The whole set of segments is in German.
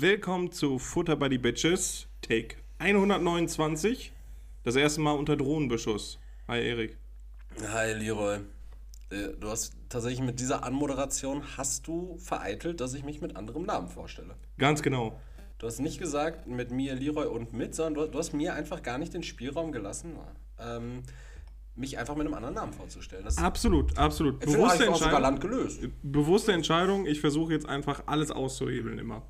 Willkommen zu Futter by the Bitches, Take 129. Das erste Mal unter Drohnenbeschuss. Hi Erik. Hi Leroy. Äh, Du hast tatsächlich mit dieser Anmoderation hast du vereitelt, dass ich mich mit anderem Namen vorstelle. Ganz genau. Du hast nicht gesagt mit mir, Leroy und mit, sondern du, hast mir einfach gar nicht den Spielraum gelassen, ähm, mich einfach mit einem anderen Namen vorzustellen. Das Absolut, absolut. Bewusste, Entscheidung, Land gelöst. bewusste Entscheidung. Ich versuche jetzt einfach alles auszuhebeln immer.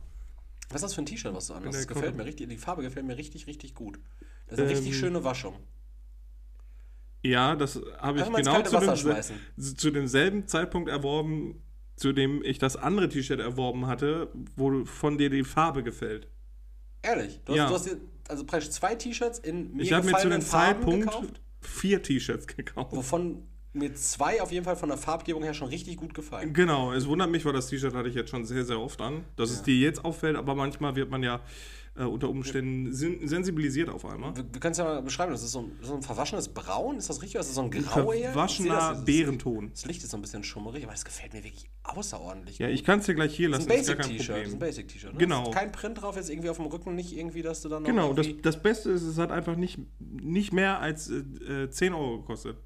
Was ist das für ein T-Shirt, was du anhast? Das gefällt mir richtig, die Farbe gefällt mir richtig, richtig gut. Das ist eine Ähm, richtig schöne Waschung. Ja, das habe ich genau zu, dem, zu demselben Zeitpunkt erworben, zu dem ich das andere T-Shirt erworben hatte, wo von dir die Farbe gefällt. Ehrlich, du hast, Ja. du hast dir also praktisch zwei T-Shirts in mir Ich habe mir zu dem Farben Zeitpunkt gekauft, vier T-Shirts gekauft. wovon mir zwei auf jeden Fall von der Farbgebung her schon richtig gut gefallen. Genau, es wundert mich, weil das T-Shirt hatte ich jetzt schon sehr, sehr oft an, dass es dir jetzt auffällt, aber manchmal wird man ja äh, unter Umständen sen sensibilisiert auf einmal. Wir, wir können es ja mal beschreiben. Das ist so ein, so ein verwaschenes Braun. Ist das richtig? Oder ist das so ein Grau eher? Ich sehe Verwaschener das- das- Bärenton. Das Licht ist so ein bisschen schummerig, aber das gefällt mir wirklich außerordentlich. Ja, gut. ich kann es dir gleich hier das lassen, ist ein ist gar kein Basic-T-Shirt. Das ist ein. Basic-T-Shirt. ne? Genau. Ist Kein Print drauf, jetzt irgendwie auf dem Rücken, nicht irgendwie, dass du dann noch Genau, das, das Beste ist, es hat einfach nicht, nicht mehr als äh, 10 Euro gekostet.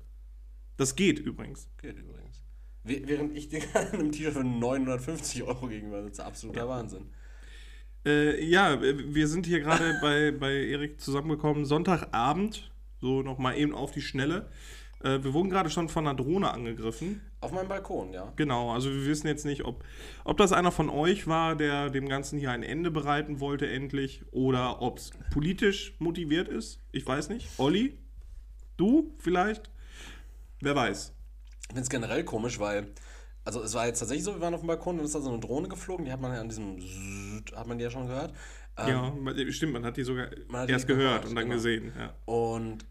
Das geht übrigens. Geht übrigens. Wäh- Während ich dir an einem T-Shirt für 950 Euro gegenüber sitze. Absoluter Wahnsinn. Äh, ja, wir sind hier gerade bei, bei Erik zusammengekommen, Sonntagabend, so nochmal eben auf die Schnelle. Äh, wir wurden gerade schon von einer Drohne angegriffen. Auf meinem Balkon, ja. Genau, also wir wissen jetzt nicht, ob, ob das einer von euch war, der dem Ganzen hier ein Ende bereiten wollte endlich, oder ob es politisch motiviert ist. Ich weiß nicht. Olli? Du vielleicht? Wer weiß. Ich finde es generell komisch, weil, also es war jetzt tatsächlich so, wir waren auf dem Balkon, dann ist da so eine Drohne geflogen, die hat man ja an diesem, Zzzzt, hat man die ja schon gehört. Ähm, ja, stimmt, man hat die sogar hat die erst gehört, gehört, und dann genau. gesehen. Ja. Und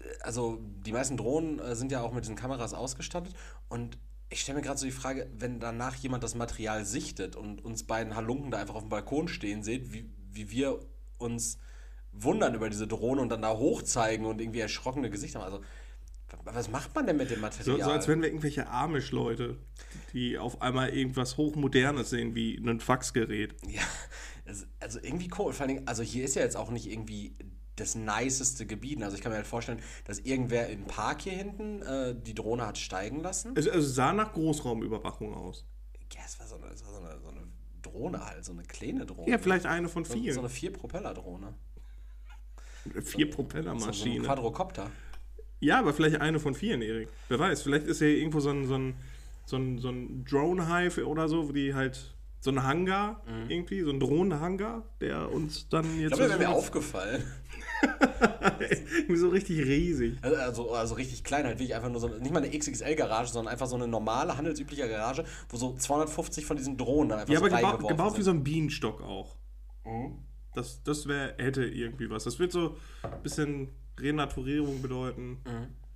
äh, also die meisten Drohnen äh, sind ja auch mit diesen Kameras ausgestattet. Und ich stelle mir gerade so die Frage, wenn danach jemand das Material sichtet und uns beiden Halunken da einfach auf dem Balkon stehen seht, wie, wie wir uns wundern über diese Drohne und dann da hochzeigen und irgendwie erschrockene Gesichter haben. Also, was macht man denn mit dem So, Material? so als wären wir irgendwelche Amish-Leute, die auf einmal irgendwas Hochmodernes sehen, wie ein Faxgerät. Ja, es- also irgendwie cool. Vor allen Dingen, also hier ist ja jetzt auch nicht irgendwie das niceste Gebiet. Also ich kann mir halt vorstellen, dass irgendwer im Park hier hinten äh, die Drohne hat steigen lassen. Es, es sah nach Großraumüberwachung aus. Ja, es war so eine, es war so eine, so eine Drohne halt, so eine kleine Drohne. Ja, vielleicht eine von so, so vielen. eine Vier-Propeller-Drohne. Vier So, so ein. Quadrocopter. Ja, aber vielleicht eine von vielen, Erik. Wer weiß, vielleicht ist ja irgendwo so ein, so ein, so ein, so ein Drone-Hive oder so, wo die halt so ein Hangar irgendwie, so ein Drohnenhangar, der uns dann Ich jetzt glaube, das wäre mir aufgefallen. irgendwie so richtig riesig. Also, also richtig klein, halt wirklich einfach nur so, nicht mal eine XXL-Garage, sondern einfach so eine normale, handelsübliche Garage, wo so 250 von diesen Drohnen dann einfach Ja, so aber gebaut wie so ein Bienenstock auch. Das, das wär, hätte irgendwie was. Das wird so ein bisschen Renaturierung bedeuten,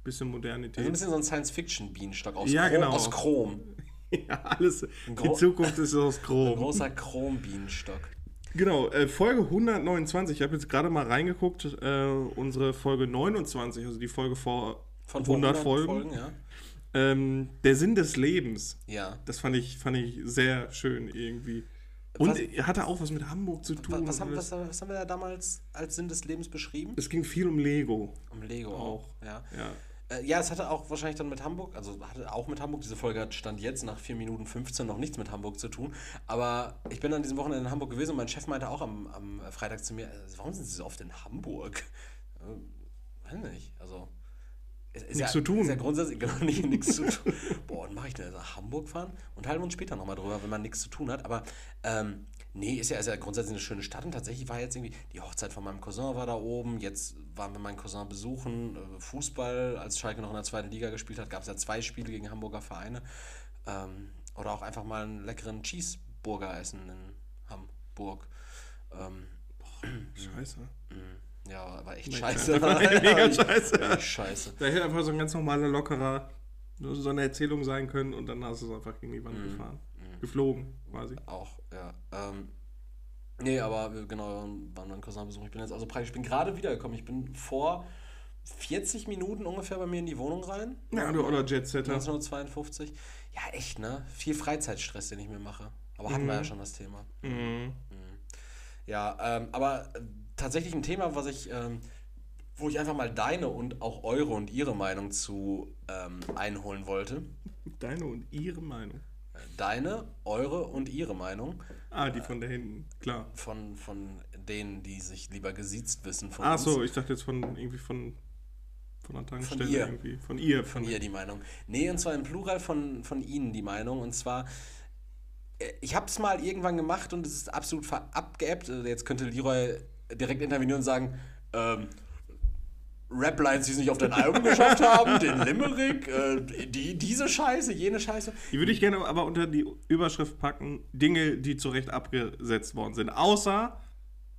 bisschen Also ein Modernität. bisschen so ein Science-Fiction-Bienenstock aus, Ja, Chrom, genau. aus Chrom. ja, alles. Die Zukunft ist aus Ein Chrom. großer Chrom-Bienenstock. Genau, äh, Folge 129. Ich habe jetzt gerade mal reingeguckt. Äh, unsere Folge 29, also die Folge vor Von vor 100 Folgen. ja. Ähm, der Sinn des Lebens. Ja. Das fand ich, fand ich sehr schön irgendwie. Und Was- hatte auch was mit Hamburg zu tun. Was, was, haben, was haben wir da damals als Sinn des Lebens beschrieben? es ging viel um Lego. Um Lego Auch. auch. Ja. Ja. Äh, ja, es hatte auch wahrscheinlich dann mit Hamburg, also hatte auch mit Hamburg, diese Folge hat stand jetzt nach 4 Minuten 15 noch nichts mit Hamburg zu tun. Aber ich bin an diesem Wochenende in Hamburg gewesen und mein Chef meinte auch am, am Freitag zu mir, äh, warum sind Sie so oft in Hamburg? Äh, weiß nicht, also. Nichts ja, zu tun. Ist ja grundsätzlich genau nicht nichts zu tun. Boah, und mache ich denn nach Hamburg fahren? Und halten wir uns später nochmal drüber, wenn man nichts zu tun hat. Aber ähm, nee, ist ja, ist ja grundsätzlich eine schöne Stadt. Und tatsächlich war jetzt irgendwie, die Hochzeit von meinem Cousin war da oben. Jetzt waren wir meinen Cousin besuchen. Äh, Fußball, als Schalke noch in der zweiten Liga gespielt hat, gab es ja zwei Spiele gegen Hamburger Vereine. Ähm, oder auch einfach mal einen leckeren Cheeseburger essen in Hamburg. Ähm, Scheiße. Ja, war echt Mega scheiße. scheiße. Echt scheiße. Da hätte einfach so ein ganz normaler, lockerer, nur so eine Erzählung sein können und dann hast du es einfach gegen die Wand Mhm. gefahren. Geflogen, quasi. Auch, ja. Ähm, nee, aber wir, genau, waren mein Cousin besuchen. Ich bin jetzt also praktisch, ich bin gerade wiedergekommen. Ich bin vor 40 Minuten ungefähr bei mir in die Wohnung rein. Ja, du oder Jetsetter. 1952. Ja, echt, ne? Viel Freizeitstress, den ich mir mache. Aber hatten wir ja schon das Thema. Mhm. Ja, ähm, aber tatsächlich ein Thema, was ich, ähm, wo ich einfach mal deine und auch eure und ihre Meinung zu ähm, einholen wollte. Deine und ihre Meinung. Deine, eure und ihre Meinung. Ah, die von da hinten, klar. Von, von denen, die sich lieber gesiezt wissen von Ach uns. so, ich dachte jetzt von irgendwie von, von einer Tankstelle ihr. irgendwie. Von ihr. Von ihr die Meinung. Nee, und zwar im Plural von, von ihnen die Meinung. Und zwar, äh, ich habe es mal irgendwann gemacht und es ist absolut verabgeappt. Also Jetzt könnte Leroy direkt intervenieren und sagen, ähm, Rap-Lines, die es nicht auf dein Album geschafft haben, den Limerick, äh, die, diese Scheiße, jene Scheiße. Die würde ich gerne aber unter die Überschrift packen, Dinge, die zu Recht abgesetzt worden sind. Außer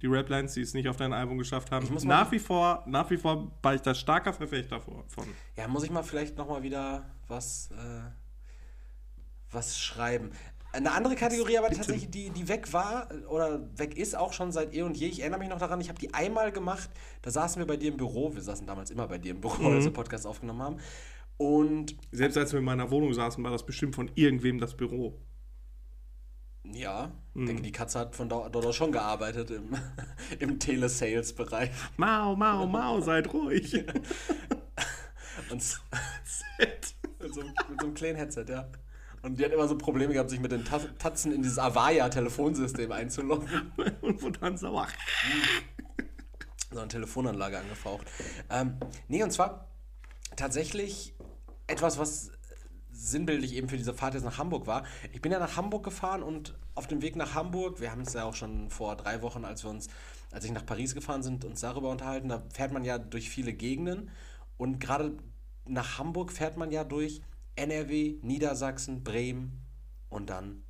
die Raplines, die es nicht auf dein Album geschafft haben. Nach wie vor, nach wie vor war ich da starker Verfechter von. Ja, muss ich mal vielleicht nochmal wieder was, äh, was schreiben. Eine andere Kategorie, aber tatsächlich, die, die weg war oder weg ist, auch schon seit eh und je. Ich erinnere mich noch daran, ich habe die einmal gemacht. Da saßen wir bei dir im Büro. Wir saßen damals immer bei dir im Büro, als wir Podcast aufgenommen haben. Und Selbst als wir in meiner Wohnung saßen, war das bestimmt von irgendwem das Büro. ja, ich denke, die Katze hat von dort auch schon gearbeitet im, im Telesales-Bereich. Mau, mau, mau, seid ruhig. Und mit, so, mit so einem kleinen Headset, ja. Und die hat immer so Probleme gehabt, sich mit den Ta Tatzen in dieses Avaya-Telefonsystem einzuloggen. Und wurde dann sauer. so eine Telefonanlage angefaucht. Ähm, nee, und zwar tatsächlich etwas, was sinnbildlich eben für diese Fahrt jetzt nach Hamburg war. Ich bin ja nach Hamburg gefahren und auf dem Weg nach Hamburg, wir haben es ja auch schon vor drei Wochen, als wir uns, als ich nach Paris gefahren sind, uns darüber unterhalten, da fährt man ja durch viele Gegenden und gerade nach Hamburg fährt man ja durch NRW, Niedersachsen, Bremen und dann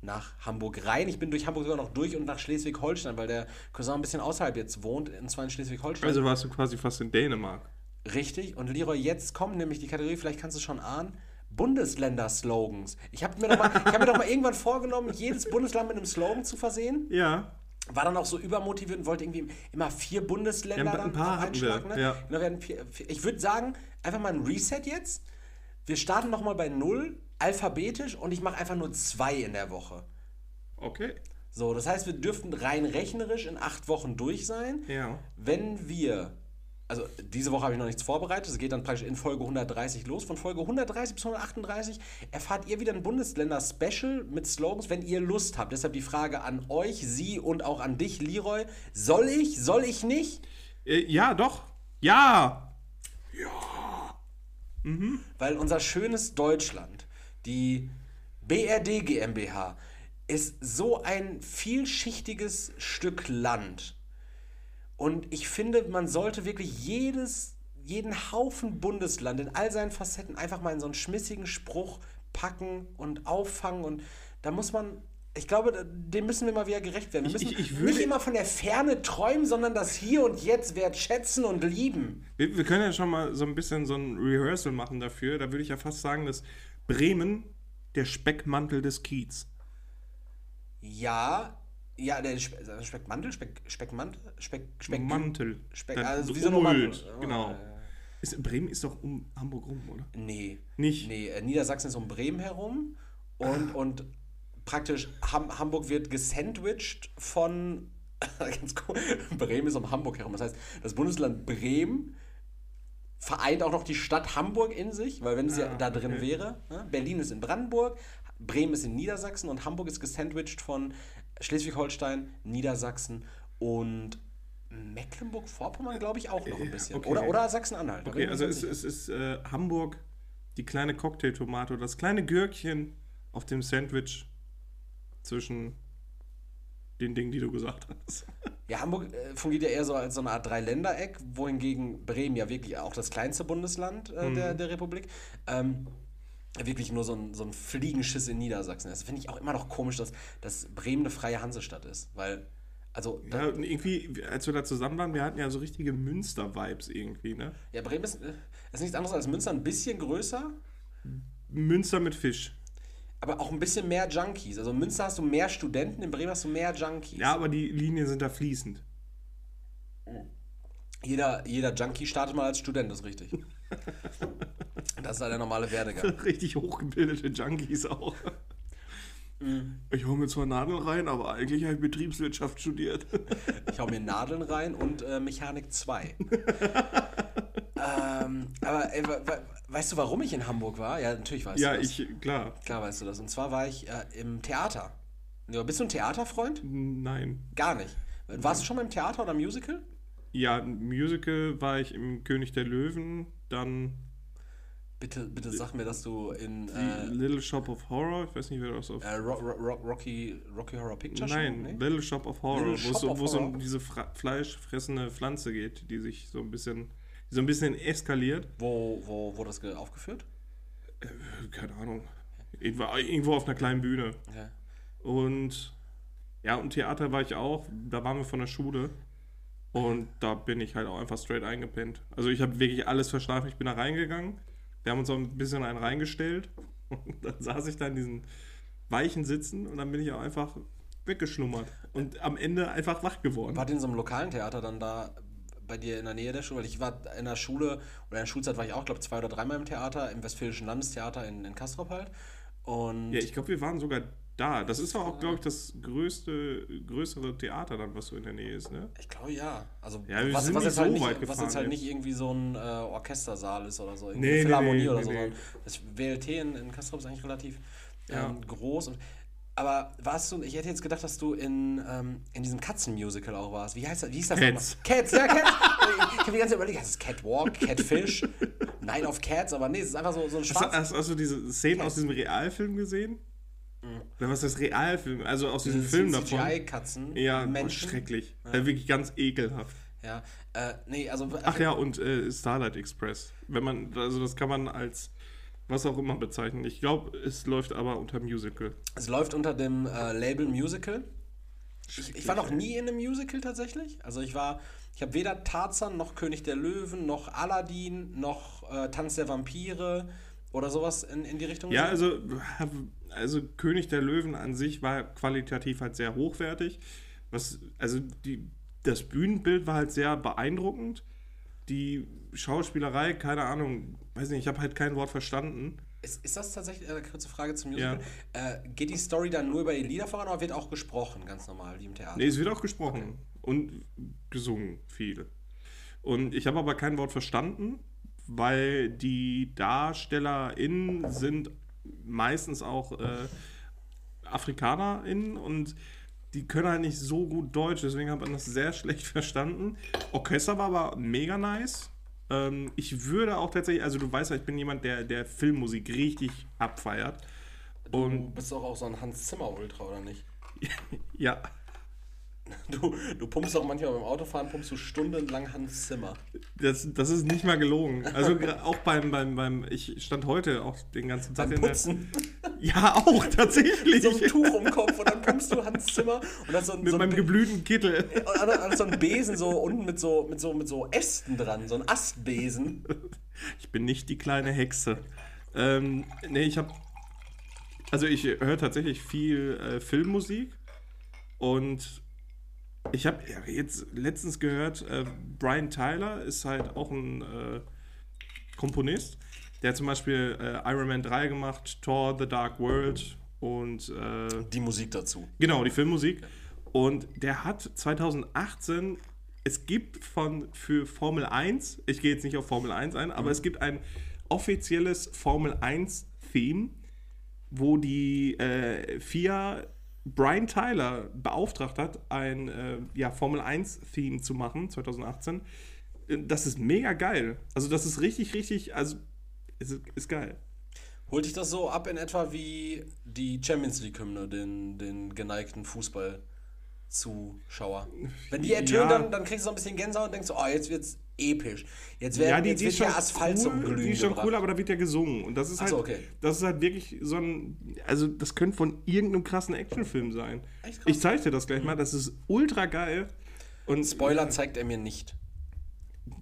nach Hamburg rein. Ich bin durch Hamburg sogar noch durch und nach Schleswig-Holstein, weil der Cousin ein bisschen außerhalb jetzt wohnt, und zwar in Schleswig-Holstein. Also warst du quasi fast in Dänemark. Richtig. Und Leroy, jetzt kommt nämlich die Kategorie, vielleicht kannst du es schon ahnen, Bundesländer-Slogans. Ich habe mir, doch mal- ich hab mir doch mal irgendwann vorgenommen, jedes Bundesland mit einem Slogan zu versehen. Ja. War dann auch so übermotiviert und wollte irgendwie immer vier Bundesländer Ja, ein dann paar wir, einschlagen. Ne? ja. Genau, wir hatten vier, vier. Ich würde sagen, einfach mal ein Reset jetzt. Wir starten nochmal bei null, alphabetisch, und ich mache einfach nur zwei in der Woche. Okay. So, das heißt, wir dürften rein rechnerisch in acht Wochen durch sein. Ja. Wenn wir, also diese Woche habe ich noch nichts vorbereitet, es geht dann praktisch in Folge 130 los. Von Folge 130 bis 138 erfahrt ihr wieder ein Bundesländer-Special mit Slogans, wenn ihr Lust habt. Deshalb die Frage an euch, Sie und auch an dich, Leroy. Soll ich, soll ich nicht? Äh, ja, doch. Ja. Weil unser schönes Deutschland, die BRD GmbH, ist so ein vielschichtiges Stück Land. Und ich finde, man sollte wirklich jedes, jeden Haufen Bundesland in all seinen Facetten einfach mal in so einen schmissigen Spruch packen und auffangen. Und da muss man, ich glaube, dem müssen wir mal wieder gerecht werden. Wir Ich- müssen ich- ich würde- nicht immer von der Ferne träumen, sondern das Hier und Jetzt wertschätzen und lieben. Wir, wir können ja schon mal so ein bisschen so ein Rehearsal machen dafür. Da würde ich ja fast sagen, dass Bremen der Speckmantel des Kiez. Ja, ja, der Spe äh, Speckmantel, Speck, Speckmantel, Speck, Speck, Mantel. Speck, also so wie so ein umhüllt, Mantel. Oh, Genau. äh, Ist, Bremen ist doch um Hamburg rum, oder? Nee. Nicht? Nee, äh, Niedersachsen ist um Bremen herum und, und praktisch Ham Hamburg wird gesandwiched von. Ganz cool. Bremen ist um Hamburg herum. Das heißt, das Bundesland Bremen vereint auch noch die Stadt Hamburg in sich, weil wenn es ja Ah, da drin okay. wäre, ne? Berlin ist in Brandenburg, Bremen ist in Niedersachsen und Hamburg ist gesandwiched von Schleswig-Holstein, Niedersachsen und Mecklenburg-Vorpommern, glaube ich, auch noch ein bisschen. okay. Oder, oder Sachsen-Anhalt. Okay, also es, es ist äh, Hamburg die kleine Cocktailtomate oder das kleine Gürkchen auf dem Sandwich zwischen den Dingen, die du gesagt hast. Ja, Hamburg äh, fungiert ja eher so als so eine Art Dreiländereck, wohingegen Bremen ja wirklich auch das kleinste Bundesland äh, der, der Republik ähm, wirklich nur so ein, so ein Fliegenschiss in Niedersachsen ist. Finde ich auch immer noch komisch, dass, dass Bremen eine freie Hansestadt ist, weil, also, Ja, irgendwie, als wir da zusammen waren, wir hatten ja so richtige Münster-Vibes irgendwie, ne? ja, Bremen ist, äh, ist nichts anderes als Münster, ein bisschen größer, Münster mit Fisch. Aber auch ein bisschen mehr Junkies. Also in Münster hast du mehr Studenten, in Bremen hast du mehr Junkies. Ja, aber die Linien sind da fließend. Jeder, jeder Junkie startet mal als Student, das ist richtig. Das ist halt der normale Werdegang. Richtig hochgebildete Junkies auch. Ich hau mir zwar Nadeln rein, aber eigentlich habe ich Betriebswirtschaft studiert. Ich hau mir Nadeln rein und äh, Mechanik 2. ähm, aber ey, we- we- weißt du, warum ich in Hamburg war? Ja, natürlich weißt ja, du das. ich, klar. Klar weißt du das. Und zwar war ich äh, im Theater. Ja, bist du ein Theaterfreund? Nein. Gar nicht. Warst du schon mal im Theater oder Musical? Ja, ein Musical war ich im König der Löwen, dann Bitte, bitte sag mir, dass du in äh, Little Shop of Horror, ich weiß nicht, wer das auf. äh, Ro Ro Ro Rocky, Rocky Horror Picture Show? Nein, Nee? Little Shop of Horror, Little wo es Shop wo es um diese fleischfressende Pflanze geht, die sich so ein bisschen, so ein bisschen eskaliert. Wo, wo wurde das ge- aufgeführt? Keine Ahnung. Irgendwo, auf einer kleinen Bühne. Ja. Und ja, und Theater war ich auch. Da waren wir von der Schule. Und da bin ich halt auch einfach straight eingepennt. Also ich habe wirklich alles verschlafen. Ich bin da reingegangen. Wir haben uns auch ein bisschen einen reingestellt. Und dann saß ich da in diesen weichen Sitzen und dann bin ich auch einfach weggeschlummert. Und am Ende einfach wach geworden. Ihr in so einem lokalen Theater dann da bei dir in der Nähe der Schule? Weil ich war in der Schule oder in der Schulzeit war ich auch, glaube zwei oder dreimal im Theater, im Westfälischen Landestheater in, in Kastrop halt. Und Ja, ich glaube, wir waren sogar da. Das ist auch, glaube ich, das größte, größere Theater dann, was so in der Nähe ist, ne? Ich glaube ja. Also Ja, wir was, sind was, nicht jetzt halt so nicht, weit was gefahren jetzt halt jetzt. nicht irgendwie so ein äh, Orchestersaal ist oder so, irgendwie Nee, Philharmonie nee, oder nee, so. nee. sondern Das WLT in, in Kastrop ist eigentlich relativ Ja. ähm, groß. Und, aber warst du, ich hätte jetzt gedacht, dass du in, ähm, in diesem Katzenmusical auch warst. Wie heißt das? Wie hieß das Cats. nochmal? Cats, ja, Cats. ich habe die ganze Zeit überlegt, heißt es Catwalk, Catfish, Night of Cats, aber nee, es ist einfach so, so ein Hast, schwarz. hast, hast du diese Szenen aus diesem Realfilm gesehen? Oder was ist das Realfilm? Also aus diesem Film davon? CGI-Katzen, Ja, Menschen. schrecklich. Äh, wirklich ganz ekelhaft. Ja, äh, nee, also. Ach ja, und äh, Starlight Express. Wenn man, also das kann man als was auch immer bezeichnen. Ich glaube, es läuft aber unter Musical. Es läuft unter dem äh, Label Musical. Ich, ich war noch nie in einem Musical tatsächlich. Also ich war, ich habe weder Tarzan noch König der Löwen noch Aladdin noch äh, Tanz der Vampire oder sowas in, in die Richtung. Ja, also, also König der Löwen an sich war qualitativ halt sehr hochwertig. Was, also die, das Bühnenbild war halt sehr beeindruckend. Die Schauspielerei, keine Ahnung, weiß nicht, ich habe halt kein Wort verstanden. Ist, ist das tatsächlich, äh, kurze Frage zum Musical, äh, geht die Story dann nur über die Lieder voran oder wird auch gesprochen, ganz normal, wie im Theater? Nee, es wird auch gesprochen und gesungen viel. Und ich habe aber kein Wort verstanden, weil die DarstellerInnen sind meistens auch äh, AfrikanerInnen und die können halt nicht so gut Deutsch, deswegen hat man das sehr schlecht verstanden. Orchester war aber mega nice. Ähm, ich würde auch tatsächlich, also du weißt ja, ich bin jemand, der, der Filmmusik richtig abfeiert. du Und bist doch auch so ein Hans Zimmer-Ultra, oder nicht? ja, Du, du pumpst doch manchmal beim Autofahren, pumpst du stundenlang Hans Zimmer. Das, das ist nicht mal gelogen. Also auch beim, beim, beim, ich stand heute auch den ganzen Tag Beim in der. Putzen. Ja, auch tatsächlich. so ein Tuch um den Kopf und dann pumpst du Hans Zimmer und dann so ein, Mit so ein meinem geblühten Kittel. und dann- dann so ein Besen so unten mit so, mit so, mit so Ästen dran, so ein Astbesen. Ich bin nicht die kleine Hexe. Ähm, nee, ich habe. Also ich höre tatsächlich viel äh, Filmmusik und ich habe jetzt letztens gehört, äh, Brian Tyler ist halt auch ein äh, Komponist. Der hat zum Beispiel äh, Iron Man 3 gemacht, Thor, The Dark World und äh, Die Musik dazu. Genau, die Filmmusik. Und der hat 2018, es gibt von für Formel 1, ich gehe jetzt nicht auf Formel 1 ein, aber es gibt ein offizielles Formel 1 Theme, wo die äh, FIA Brian Tyler beauftragt hat, ein äh, ja, Formel 1 Theme zu machen, 2018. Äh, Das ist mega geil. Also das ist richtig, richtig, also ist, ist geil. Holt dich das so ab in etwa wie die Champions League-Hymne, den, den geneigten Fußballzuschauer. Wenn die ertönen, Ja. dann, dann kriegst du so ein bisschen Gänsehaut und denkst, so, oh, jetzt wird's episch. Jetzt, werden, Ja, die, jetzt die wird der Asphalt zum cool, Glühen Die ist schon gebracht. cool, aber da wird ja gesungen. Und das ist halt, so, okay. das ist halt wirklich so ein, also das könnte von irgendeinem krassen Actionfilm sein. Echt krass. Ich zeige dir das gleich mal, das ist ultra geil. Und Spoiler zeigt er mir nicht.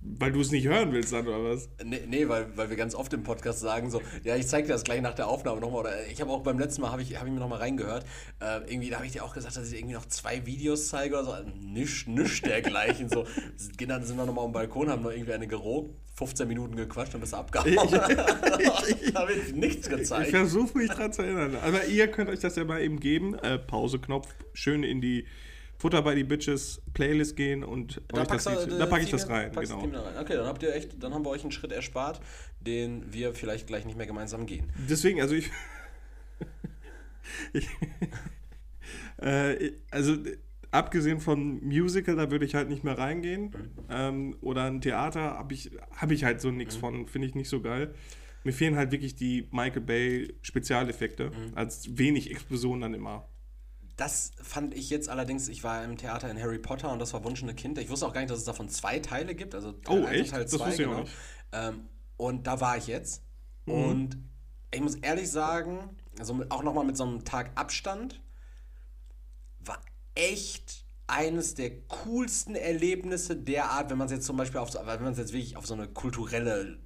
Weil du es nicht hören willst dann, oder was? Nee, nee weil, weil wir ganz oft im Podcast sagen so, ja, ich zeig dir das gleich nach der Aufnahme nochmal. Oder ich habe auch beim letzten Mal, habe ich, hab ich mir nochmal reingehört, äh, irgendwie, da habe ich dir auch gesagt, dass ich irgendwie noch zwei Videos zeige oder so. Also, nisch, nisch dergleichen. so, gehen dann sind wir nochmal am Balkon, haben noch irgendwie eine gerobt, 15 Minuten gequatscht und bist abgehauen. Ich, ich, habe ich nichts gezeigt. Ich versuche mich dran zu erinnern. Aber ihr könnt euch das ja mal eben geben. Äh, Pause-Knopf, schön in die Futter bei die Bitches Playlist gehen und da, euch das Lied, da packe ich das rein. Genau. rein. Okay, dann habt ihr echt, dann haben wir euch einen Schritt erspart, den wir vielleicht gleich nicht mehr gemeinsam gehen. Deswegen, also ich, ich äh, also abgesehen von Musical, da würde ich halt nicht mehr reingehen. Mhm. Ähm, oder ein Theater habe ich, hab ich halt so nichts mhm. von, finde ich nicht so geil. Mir fehlen halt wirklich die Michael Bay Spezialeffekte, mhm. als wenig Explosionen dann immer. Das fand ich jetzt allerdings, ich war im Theater in Harry Potter und das verwunschene Kind. Ich wusste auch gar nicht, dass es davon zwei Teile gibt. Also Teil oh, echt? Teil zwei, das wusste ich genau. auch nicht. Ähm, und da war ich jetzt. Mhm. Und ich muss ehrlich sagen, also auch nochmal mit so einem Tag Abstand, war echt eines der coolsten Erlebnisse der Art, wenn man es jetzt zum Beispiel auf so, wenn man es jetzt wirklich auf so eine kulturelle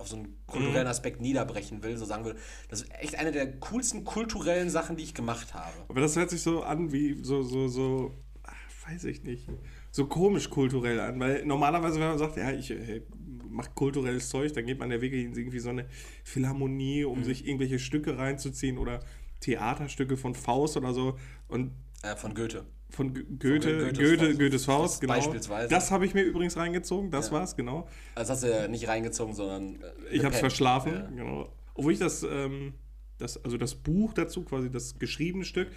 auf so einen kulturellen mhm. Aspekt niederbrechen will, so sagen will, das ist echt eine der coolsten kulturellen Sachen, die ich gemacht habe. Aber das hört sich so an wie so, so, so, ach, weiß ich nicht, so komisch kulturell an, weil normalerweise, wenn man sagt, ja, ich hey, mache kulturelles Zeug, dann geht man ja wirklich in irgendwie so eine Philharmonie, um mhm. sich irgendwelche Stücke reinzuziehen oder Theaterstücke von Faust oder so und äh, von Goethe. Von Goethe, Goethes, Goethe, Faust. Goethes Faust, genau. Beispielsweise. Das habe ich mir übrigens reingezogen, das ja. war's, genau. Also hast du ja nicht reingezogen, sondern. Äh, ich habe es verschlafen, ja. genau. Obwohl ich das, ähm, das, also das Buch dazu, quasi das geschriebene Stück,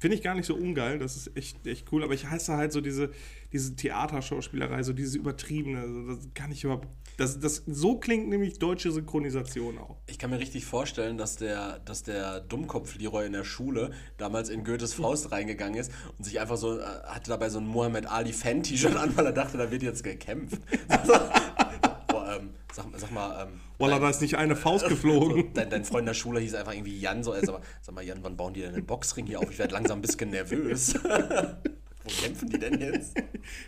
Finde ich gar nicht so ungeil, das ist echt, echt cool, aber ich hasse halt so diese, diese Theaterschauspielerei, so dieses Übertriebene, also das kann ich überhaupt, das, das, so klingt nämlich deutsche Synchronisation auch. Ich kann mir richtig vorstellen, dass der, dass der Dummkopf Leroy in der Schule damals in Goethes Faust reingegangen ist und sich einfach so, äh, hatte dabei so ein Mohammed Ali Fan-T-Shirt an, weil er dachte, da wird jetzt gekämpft. ähm, sag, sag, mal. Ähm, Walla, da ist nicht eine Faust geflogen. So, dein, dein, Freund in der Schule hieß einfach irgendwie Jan. So, also, sag mal, Jan, wann bauen die denn einen Boxring hier auf? Ich werde langsam ein bisschen nervös. Wo kämpfen die denn jetzt?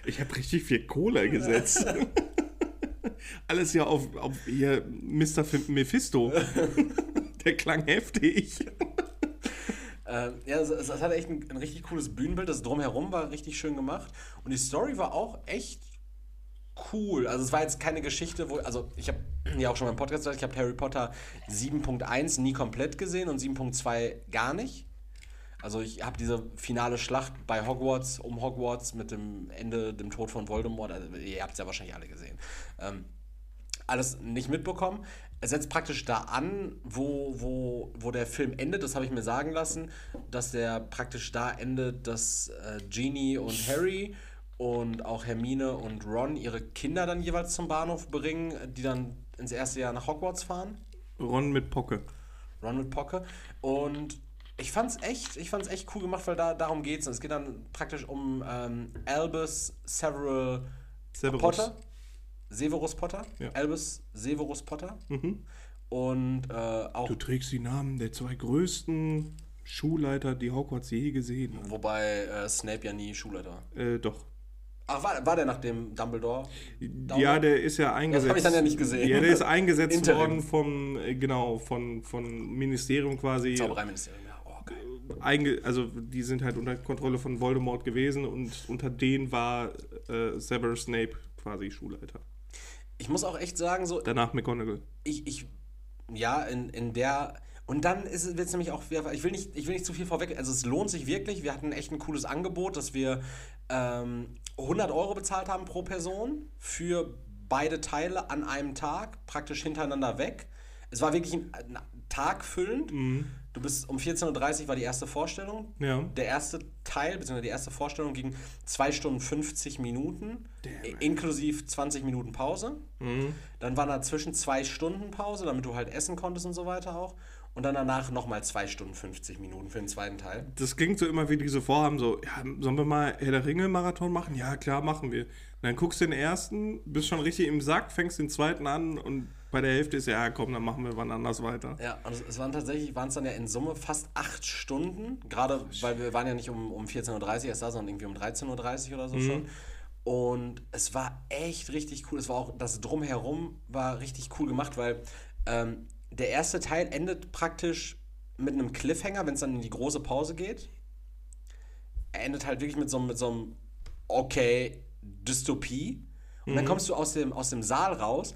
Ich habe richtig viel Kohle gesetzt. Alles ja auf, auf hier Mr. Mephisto. Der klang heftig. Ähm, ja, es, es, hat echt ein, ein, richtig cooles Bühnenbild. Das Drumherum war richtig schön gemacht. Und die Story war auch echt cool. Also es war jetzt keine Geschichte, wo, also ich habe ja auch schon beim Podcast gesagt, ich habe Harry Potter 7.1 nie komplett gesehen und 7.2 gar nicht. Also ich habe diese finale Schlacht bei Hogwarts, um Hogwarts mit dem Ende, dem Tod von Voldemort, also ihr habt es ja wahrscheinlich alle gesehen, ähm, alles nicht mitbekommen. Es setzt praktisch da an, wo, wo, wo der Film endet, das habe ich mir sagen lassen, dass der praktisch da endet, dass äh, Genie und Harry und auch Hermine und Ron ihre Kinder dann jeweils zum Bahnhof bringen, die dann ins erste Jahr nach Hogwarts fahren. Ron mit Pocke. Ron mit Pocke. Und ich fand's echt, ich fand's echt cool gemacht, weil da darum geht's. Es geht dann praktisch um ähm, Albus Several Severus. Potter. Severus Potter. Ja. Albus Severus Potter. Mhm. Und äh, auch. Du trägst die Namen der zwei größten Schulleiter, die Hogwarts je gesehen hat. Wobei äh, Snape ja nie Schulleiter war. Äh, doch. Ach, war, war der nach dem Dumbledore? Dumbledore? Ja, der ist ja eingesetzt. Das habe ich dann ja nicht gesehen. Ja, der ist eingesetzt worden vom, äh, genau, von, von Ministerium quasi. Zaubereiministerium, ja. Oh, geil. Einge also die sind halt unter Kontrolle von Voldemort gewesen und unter denen war äh, Severus Snape quasi Schulleiter. Ich muss auch echt sagen, so. Danach McGonagall. Ich, ich, ja, in, in der. Und dann wird es nämlich auch, ich will, nicht, ich will nicht zu viel vorweg, also es lohnt sich wirklich, wir hatten echt ein cooles Angebot, dass wir ähm, 100 Euro bezahlt haben pro Person für beide Teile an einem Tag, praktisch hintereinander weg. Es war wirklich ein, ein Tag füllend. Mhm. Du bist um 14.30 Uhr war die erste Vorstellung. Ja. Der erste Teil, beziehungsweise die erste Vorstellung ging 2 Stunden 50 Minuten, Damn. inklusive 20 Minuten Pause. Mhm. Dann war dazwischen 2 Stunden Pause, damit du halt essen konntest und so weiter auch und dann danach nochmal 2 Stunden 50 Minuten für den zweiten Teil. Das klingt so immer wie diese Vorhaben, so, ja, sollen wir mal Herr der Ringe-Marathon machen? Ja, klar, machen wir. Und dann guckst du den ersten, bist schon richtig im Sack, fängst den zweiten an und bei der Hälfte ist ja, komm, dann machen wir wann anders weiter. Ja, und es waren tatsächlich, waren es dann ja in Summe fast acht Stunden, gerade weil wir waren ja nicht um, um 14.30 Uhr erst da, sondern irgendwie um 13.30 Uhr oder so mhm. schon. Und es war echt richtig cool. Es war auch, das Drumherum war richtig cool gemacht, weil ähm, der erste Teil endet praktisch mit einem Cliffhanger, wenn es dann in die große Pause geht. Er endet halt wirklich mit so, mit so einem Okay, Dystopie. Und dann kommst du aus dem, aus dem Saal raus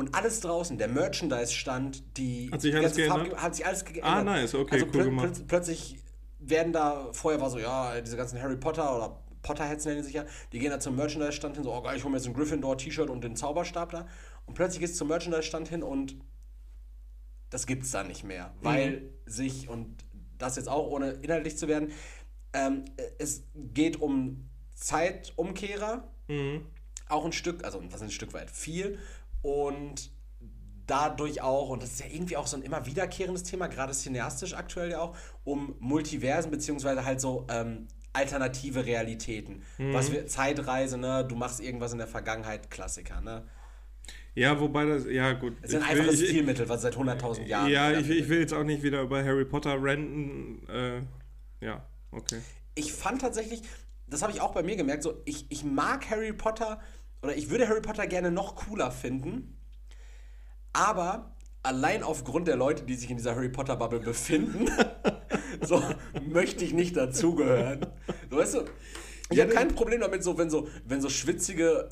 und alles draußen, der Merchandise-Stand, die, Hat sich alles geändert? hat sich alles geändert. Ah, nice, okay, also cool plö gemacht. plötz- plötzlich werden da, vorher war so, ja, diese ganzen Harry Potter oder Potterheads nennen die sich ja, die gehen da zum Merchandise-Stand hin, so, oh geil, ich hole mir jetzt ein Gryffindor-T-Shirt und den Zauberstab da. Und plötzlich gehst du zum Merchandise-Stand hin und das gibt's da nicht mehr, weil sich, und das jetzt auch ohne inhaltlich zu werden, ähm, es geht um Zeitumkehrer, auch ein Stück, also was ist ein Stück weit viel und dadurch auch, und das ist ja irgendwie auch so ein immer wiederkehrendes Thema, gerade cineastisch aktuell ja auch, um Multiversen, beziehungsweise halt so ähm, alternative Realitäten. Was wir, Zeitreise, ne, du machst irgendwas in der Vergangenheit, Klassiker, ne? Ja, wobei das, ja gut. Es ist ein Ich will- einfaches ich- Stilmittel, was seit 100.000 Jahren. Ja, ich, ich will jetzt auch nicht wieder über Harry Potter renten. Äh, ja, okay. ich fand tatsächlich, das habe ich auch bei mir gemerkt, so ich, ich mag Harry Potter oder ich würde Harry Potter gerne noch cooler finden, aber allein aufgrund der Leute, die sich in dieser Harry Potter Bubble befinden, so möchte ich nicht dazugehören. So, weißt du, ich Ja, habe kein Problem damit, so wenn so wenn so schwitzige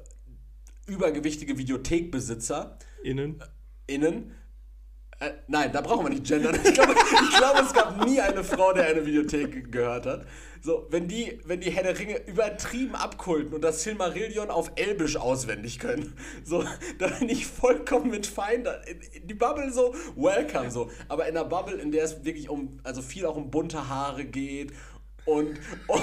übergewichtige Videothekbesitzer Innen. innen. Äh, nein, da brauchen wir nicht gendern. Ich glaube, ich glaube, es gab nie eine Frau, der eine Videothek gehört hat. So, wenn die, wenn die Herr der Ringe übertrieben abkulten und das Silmarillion auf Elbisch auswendig können, so, da bin ich vollkommen mit fein. Die Bubble so, welcome, so. Aber in einer Bubble, in der es wirklich um, also viel auch um bunte Haare geht und, und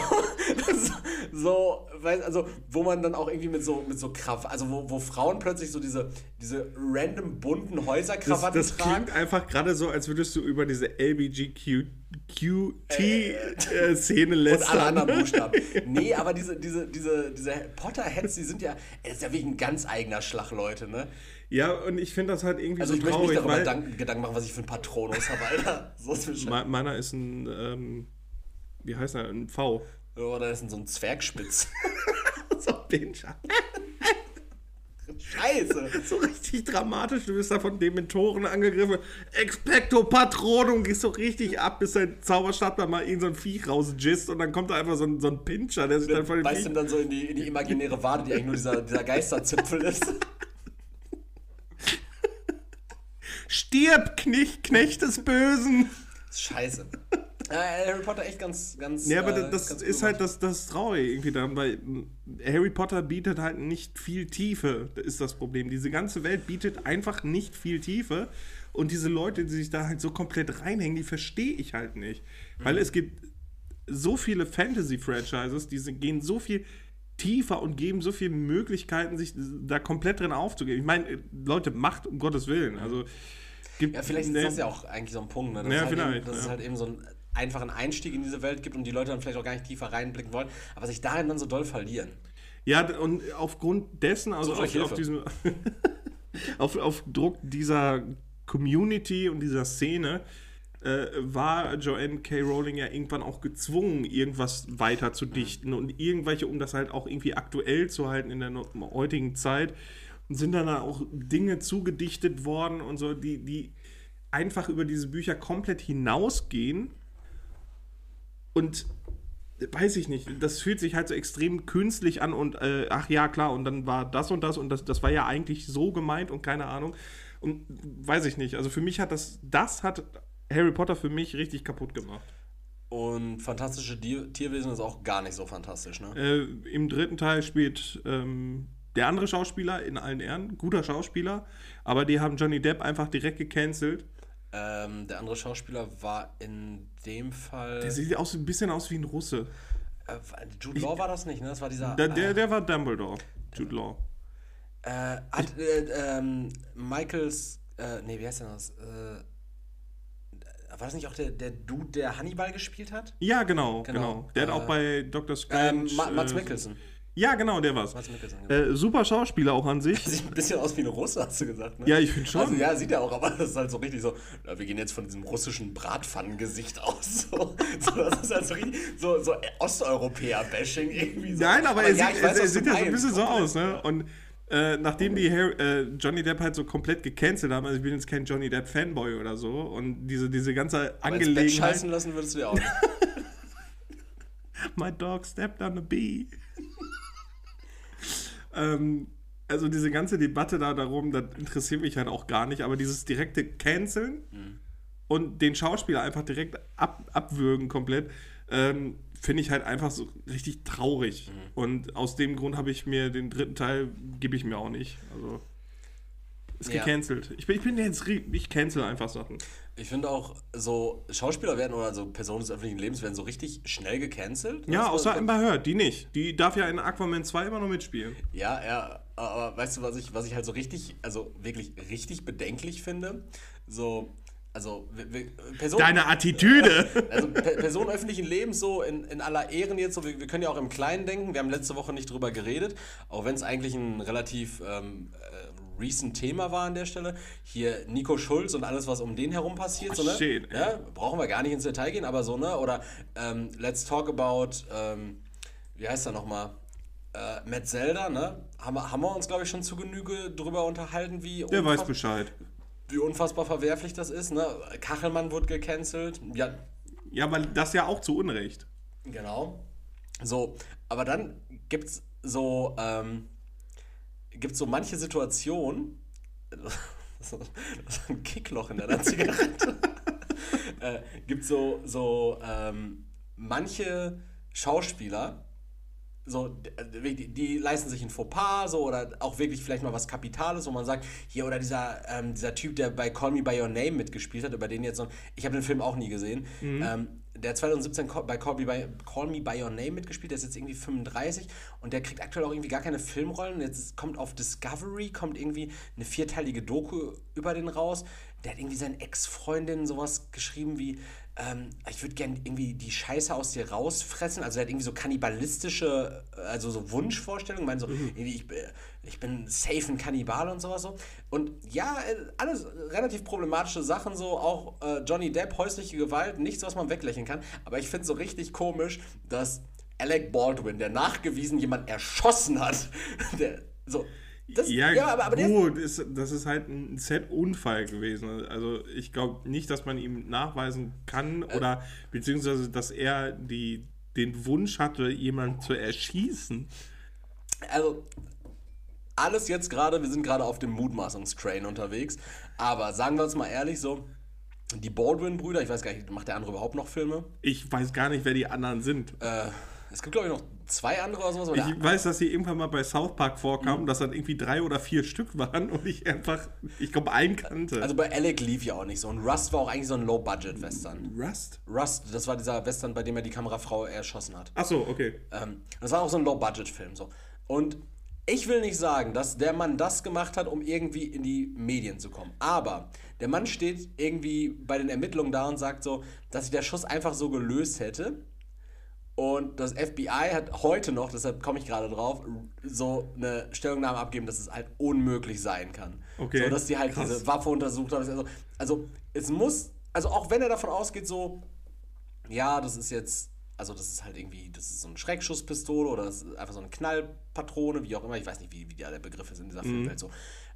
so, weiß, also wo man dann auch irgendwie mit so mit so Kraft, also wo, wo Frauen plötzlich so diese diese random bunten Das, Häuserkrawatten das tragen. klingt einfach gerade so, als würdest du über diese LBGQT-Szene und lästern. alle anderen Buchstaben. Nee, aber diese, diese, diese, diese Potterheads, die sind ja, es ist ja wirklich ein ganz eigener Schlag, Leute, ne? Ja, und ich finde das halt irgendwie Also so ich möchte nicht darüber Gedanken machen, was ich für ein Patronus habe, Alter. So ist mir schon. me- meiner ist ein, ähm, wie heißt er, ein V. Oder das ist so ein Zwergspitz. so ein Pinscher. Scheiße. So richtig dramatisch, du wirst da von Dementoren angegriffen. Expecto Patronum, gehst so richtig ab, bis dein Zauberstab da mal irgend so ein Viech rausgist und dann kommt da einfach so ein, so ein Pinscher, der sich dann von dem Beißt ihm dann so in die, in die imaginäre Wade, die eigentlich nur dieser, dieser Geisterzipfel ist. Stirb, Knecht, Knecht des Bösen. Scheiße. Harry Potter echt ganz, ganz. Ja, aber äh, das ist halt das, das Traurige irgendwie daran, weil Harry Potter bietet halt nicht viel Tiefe, ist das Problem. Diese ganze Welt bietet einfach nicht viel Tiefe und diese Leute, die sich da halt so komplett reinhängen, die verstehe ich halt nicht. Weil es gibt so viele Fantasy-Franchises, die gehen so viel tiefer und geben so viele Möglichkeiten, sich da komplett drin aufzugeben. Ich meine, Leute, macht um Gottes Willen. Also, gibt, Ja, vielleicht ne- ist das ja auch eigentlich so ein Punkt, ne? dass, Ja, es halt vielleicht, eben, dass es ja. halt eben so einen einfachen Einstieg in diese Welt gibt und die Leute dann vielleicht auch gar nicht tiefer reinblicken wollen, aber sich darin dann so doll verlieren. Ja, und aufgrund dessen, also auf, auf, diesem, auf, auf Druck dieser Community und dieser Szene äh, war Joanne K. Rowling ja irgendwann auch gezwungen, irgendwas weiter zu dichten und irgendwelche, um das halt auch irgendwie aktuell zu halten in der heutigen Zeit, sind dann auch Dinge zugedichtet worden und so, die, die einfach über diese Bücher komplett hinausgehen und weiß ich nicht, das fühlt sich halt so extrem künstlich an und äh, ach ja, klar, und dann war das und das und das, das war ja eigentlich so gemeint und keine Ahnung. Und weiß ich nicht, also für mich hat das, das hat Harry Potter für mich richtig kaputt gemacht. Und fantastische Dier Tierwesen ist auch gar nicht so fantastisch, ne? Äh, Im dritten Teil spielt ähm, der andere Schauspieler in allen Ehren, guter Schauspieler, aber die haben Johnny Depp einfach direkt gecancelt. Ähm, der andere Schauspieler war in dem Fall. Der sieht aus, ein bisschen aus wie ein Russe. äh, Jude Law war das nicht, ne? Das war dieser. Der, der, der war Dumbledore, Jude Law. äh, hat, äh, ähm, Michaels. Äh, nee, wie heißt der das? Äh, war das nicht auch der, der Dude, der Hannibal gespielt hat? Ja, genau, Genau. genau. Der hat Äh, auch bei Dr. Strange. Ähm, Ma Mats äh, Mikkelsen. Ja, genau, der war's. Äh, super Schauspieler auch an sich. Sieht ein bisschen aus wie eine Russe, hast du gesagt, ne? Ja, ich finde schon. Also ja, sieht er auch, aber das ist halt so richtig so, ja, wir gehen jetzt von diesem russischen Bratpfannengesicht aus. So, so, das ist halt so richtig, so, so Osteuropäer-Bashing irgendwie so. Nein, aber, er ja, sieht, weiß, er, er sieht ja so ein bisschen so aus, ne? Und äh, nachdem die Harry, äh, Johnny Depp halt so komplett gecancelt haben, also ich bin jetzt kein Johnny Depp Fanboy oder so, und diese, diese ganze Aber Angelegenheit. scheißen lassen würdest du dir auch. My dog stepped on a bee. Ähm, also diese ganze Debatte da darum, das interessiert mich halt auch gar nicht, aber dieses direkte Canceln und den Schauspieler einfach direkt ab, abwürgen komplett, ähm, finde ich halt einfach so richtig traurig. Und aus dem Grund habe ich mir den dritten Teil, gebe ich mir auch nicht. Also ist Ja. gecancelt. Ich bin, ich bin jetzt, ich cancel einfach Sachen. Ich finde auch, so Schauspieler werden oder so Personen des öffentlichen Lebens werden so richtig schnell gecancelt. Ja, außer was- Amber Heard, die nicht. Die darf ja in Aquaman 2 immer noch mitspielen. Ja, ja, aber weißt du, was ich, was ich halt so richtig, also wirklich richtig bedenklich finde? So, also Personen, Deine Attitüde! also Pe- Personen öffentlichen Lebens so in, in aller Ehren jetzt, so, wir, wir können ja auch im Kleinen denken, wir haben letzte Woche nicht drüber geredet, auch wenn es eigentlich ein relativ ähm, äh, recent Thema war an der Stelle. Hier Nico Schulz und alles, was um den herum passiert, so, ne? shit, ja, brauchen wir gar nicht ins Detail gehen, aber so, ne? Oder ähm, let's talk about, ähm, wie heißt er nochmal? Äh, Matt Zelda, ne? Haben, wir- haben wir uns, glaube ich, schon zu Genüge drüber unterhalten, wie, Der weiß Bescheid. wie unfassbar verwerflich das ist, ne? Kachelmann wurde gecancelt. Ja, Ja, aber das ja auch zu Unrecht. Genau. So, aber dann gibt's so, ähm, gibt's so manche Situationen, ist ein Kickloch in deiner Zigarette, äh, gibt so, so ähm, manche Schauspieler, so, die, die leisten sich ein Fauxpas, so, oder auch wirklich vielleicht mal was Kapitales, wo man sagt, hier, oder dieser, ähm, dieser Typ, der bei Call Me By Your Name mitgespielt hat, über den jetzt noch, ich habe den Film auch nie gesehen, ähm, der hat 2017 Call- bei Call Me By, Call Me By Your Name mitgespielt, der ist jetzt irgendwie 35 und der kriegt aktuell auch irgendwie gar keine Filmrollen. Jetzt kommt auf Discovery, kommt irgendwie eine vierteilige Doku über den raus. Der hat irgendwie seinen Ex-Freundinnen sowas geschrieben wie, ähm, ich würde gerne irgendwie die Scheiße aus dir rausfressen. Also er hat irgendwie so kannibalistische, äh, also so Wunschvorstellungen. Ich meine so, irgendwie, ich, bin- ich bin safe ein Kannibal und sowas so. Und ja, äh, alles relativ problematische Sachen so. Auch äh, Johnny Depp, häusliche Gewalt, nichts, was man weglächeln kann. Aber ich finde es so richtig komisch, dass Alec Baldwin, der nachgewiesen jemand erschossen hat, der so... Das, Ja, aber, aber der, gut, ist, das ist halt ein Set-Unfall gewesen. Also ich glaube nicht, dass man ihm nachweisen kann Äh. oder beziehungsweise, dass er die, den Wunsch hatte, jemanden zu erschießen. also alles jetzt gerade, wir sind gerade auf dem Mutmaßungstrain unterwegs, aber sagen wir uns mal ehrlich so, die Baldwin-Brüder, ich weiß gar nicht, macht der andere überhaupt noch Filme? Ich weiß gar nicht, wer die anderen sind. Äh, es gibt glaube ich noch zwei andere oder sowas. aber Ich weiß, dass sie irgendwann mal bei South Park vorkamen, dass dann irgendwie drei oder vier Stück waren und ich einfach, ich glaube, einen kannte. also bei Alec lief ja auch nicht so und Rust war auch eigentlich so ein Low-Budget-Western. Rust? Rust, das war dieser Western, bei dem er die Kamerafrau erschossen hat. Achso, okay. Ähm, das war auch so ein Low-Budget-Film. So. Und ich will nicht sagen, dass der Mann das gemacht hat, um irgendwie in die Medien zu kommen. Aber der Mann steht irgendwie bei den Ermittlungen da und sagt so, dass sich der Schuss einfach so gelöst hätte. Und das FBI hat heute noch, deshalb komme ich gerade drauf, so eine Stellungnahme abgeben, dass es halt unmöglich sein kann. Okay, So, dass die halt krass. diese Waffe untersucht haben. Also, also es muss, also auch wenn er davon ausgeht, so, ja, das ist jetzt, also das ist halt irgendwie, das ist so eine Schreckschusspistole oder das ist einfach so eine Knallpatrone, wie auch immer, ich weiß nicht, wie, wie der Begriff ist in dieser Filmwelt so.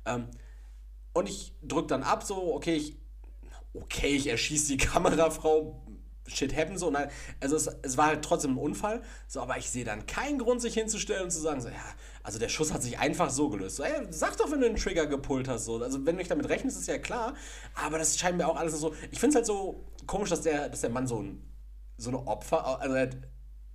Ähm, und ich drück dann ab, so, okay, ich, okay, ich erschieße die Kamerafrau, shit happens, so, nein, also es, es war halt trotzdem ein Unfall, so, aber ich sehe dann keinen Grund, sich hinzustellen und zu sagen, so, ja, also der Schuss hat sich einfach so gelöst. So, ey, sag doch, wenn du den Trigger gepullt hast, so, also wenn du nicht damit rechnest, ist ja klar, aber das scheint mir auch alles so, ich finde es halt so komisch, dass der, dass der Mann so ein, so eine Opfer, also er hat,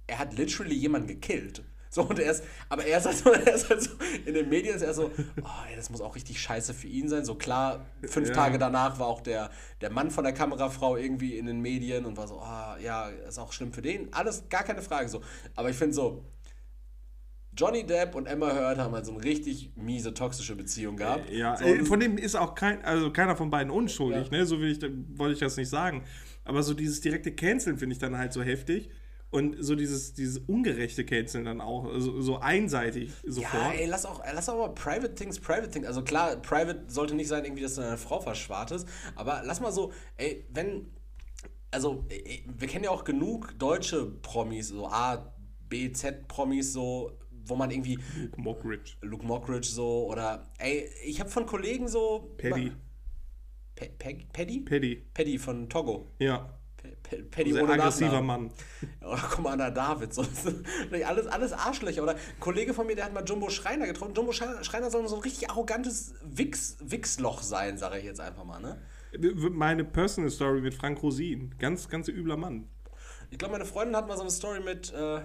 er hat literally jemanden gekillt. So, und er ist, aber er ist, halt so, er ist halt so, in den Medien ist er so, oh, ey, das muss auch richtig scheiße für ihn sein. So klar, fünf Ja. Tage danach war auch der, der Mann von der Kamerafrau irgendwie in den Medien und war so, ah, ja, ist auch schlimm für den. Alles, gar keine Frage so. Aber ich finde so, Johnny Depp und Emma Heard haben halt so eine richtig miese, toxische Beziehung gehabt. Ja, so, von dem ist auch kein, also keiner von beiden unschuldig, Ja. ne? So will ich, wollte ich das nicht sagen. Aber so dieses direkte Canceln finde ich dann halt so heftig. Und so dieses, dieses ungerechte Canceln dann auch, so, so einseitig sofort. Ja, ey, lass auch, lass auch mal Private Things Private Things. Also klar, Private sollte nicht sein, irgendwie, dass du deine Frau verschwartest. Aber lass mal so, ey, wenn. Also, ey, wir kennen ja auch genug deutsche Promis, so A, B, Z-Promis, so, wo man irgendwie. Luke Mockridge. Luke Mockridge so oder. Ey, ich habe von Kollegen so. Paddy. Pe Pe Paddy? Paddy. Paddy von Togo. Ja. Pe- Paddy Sehr ohne aggressiver Nachnamen. Mann. Oder Commander David. So. alles, alles Arschlöcher. Oder ein Kollege von mir, der hat mal Jumbo Schreiner getroffen. Jumbo Schreiner Schreiner soll so ein richtig arrogantes Wichs, Wichsloch sein, sage ich jetzt einfach mal. Ne? Meine Personal Story mit Frank Rosin. Ganz, ganz übler Mann. Ich glaube, meine Freundin hat mal so eine Story mit äh,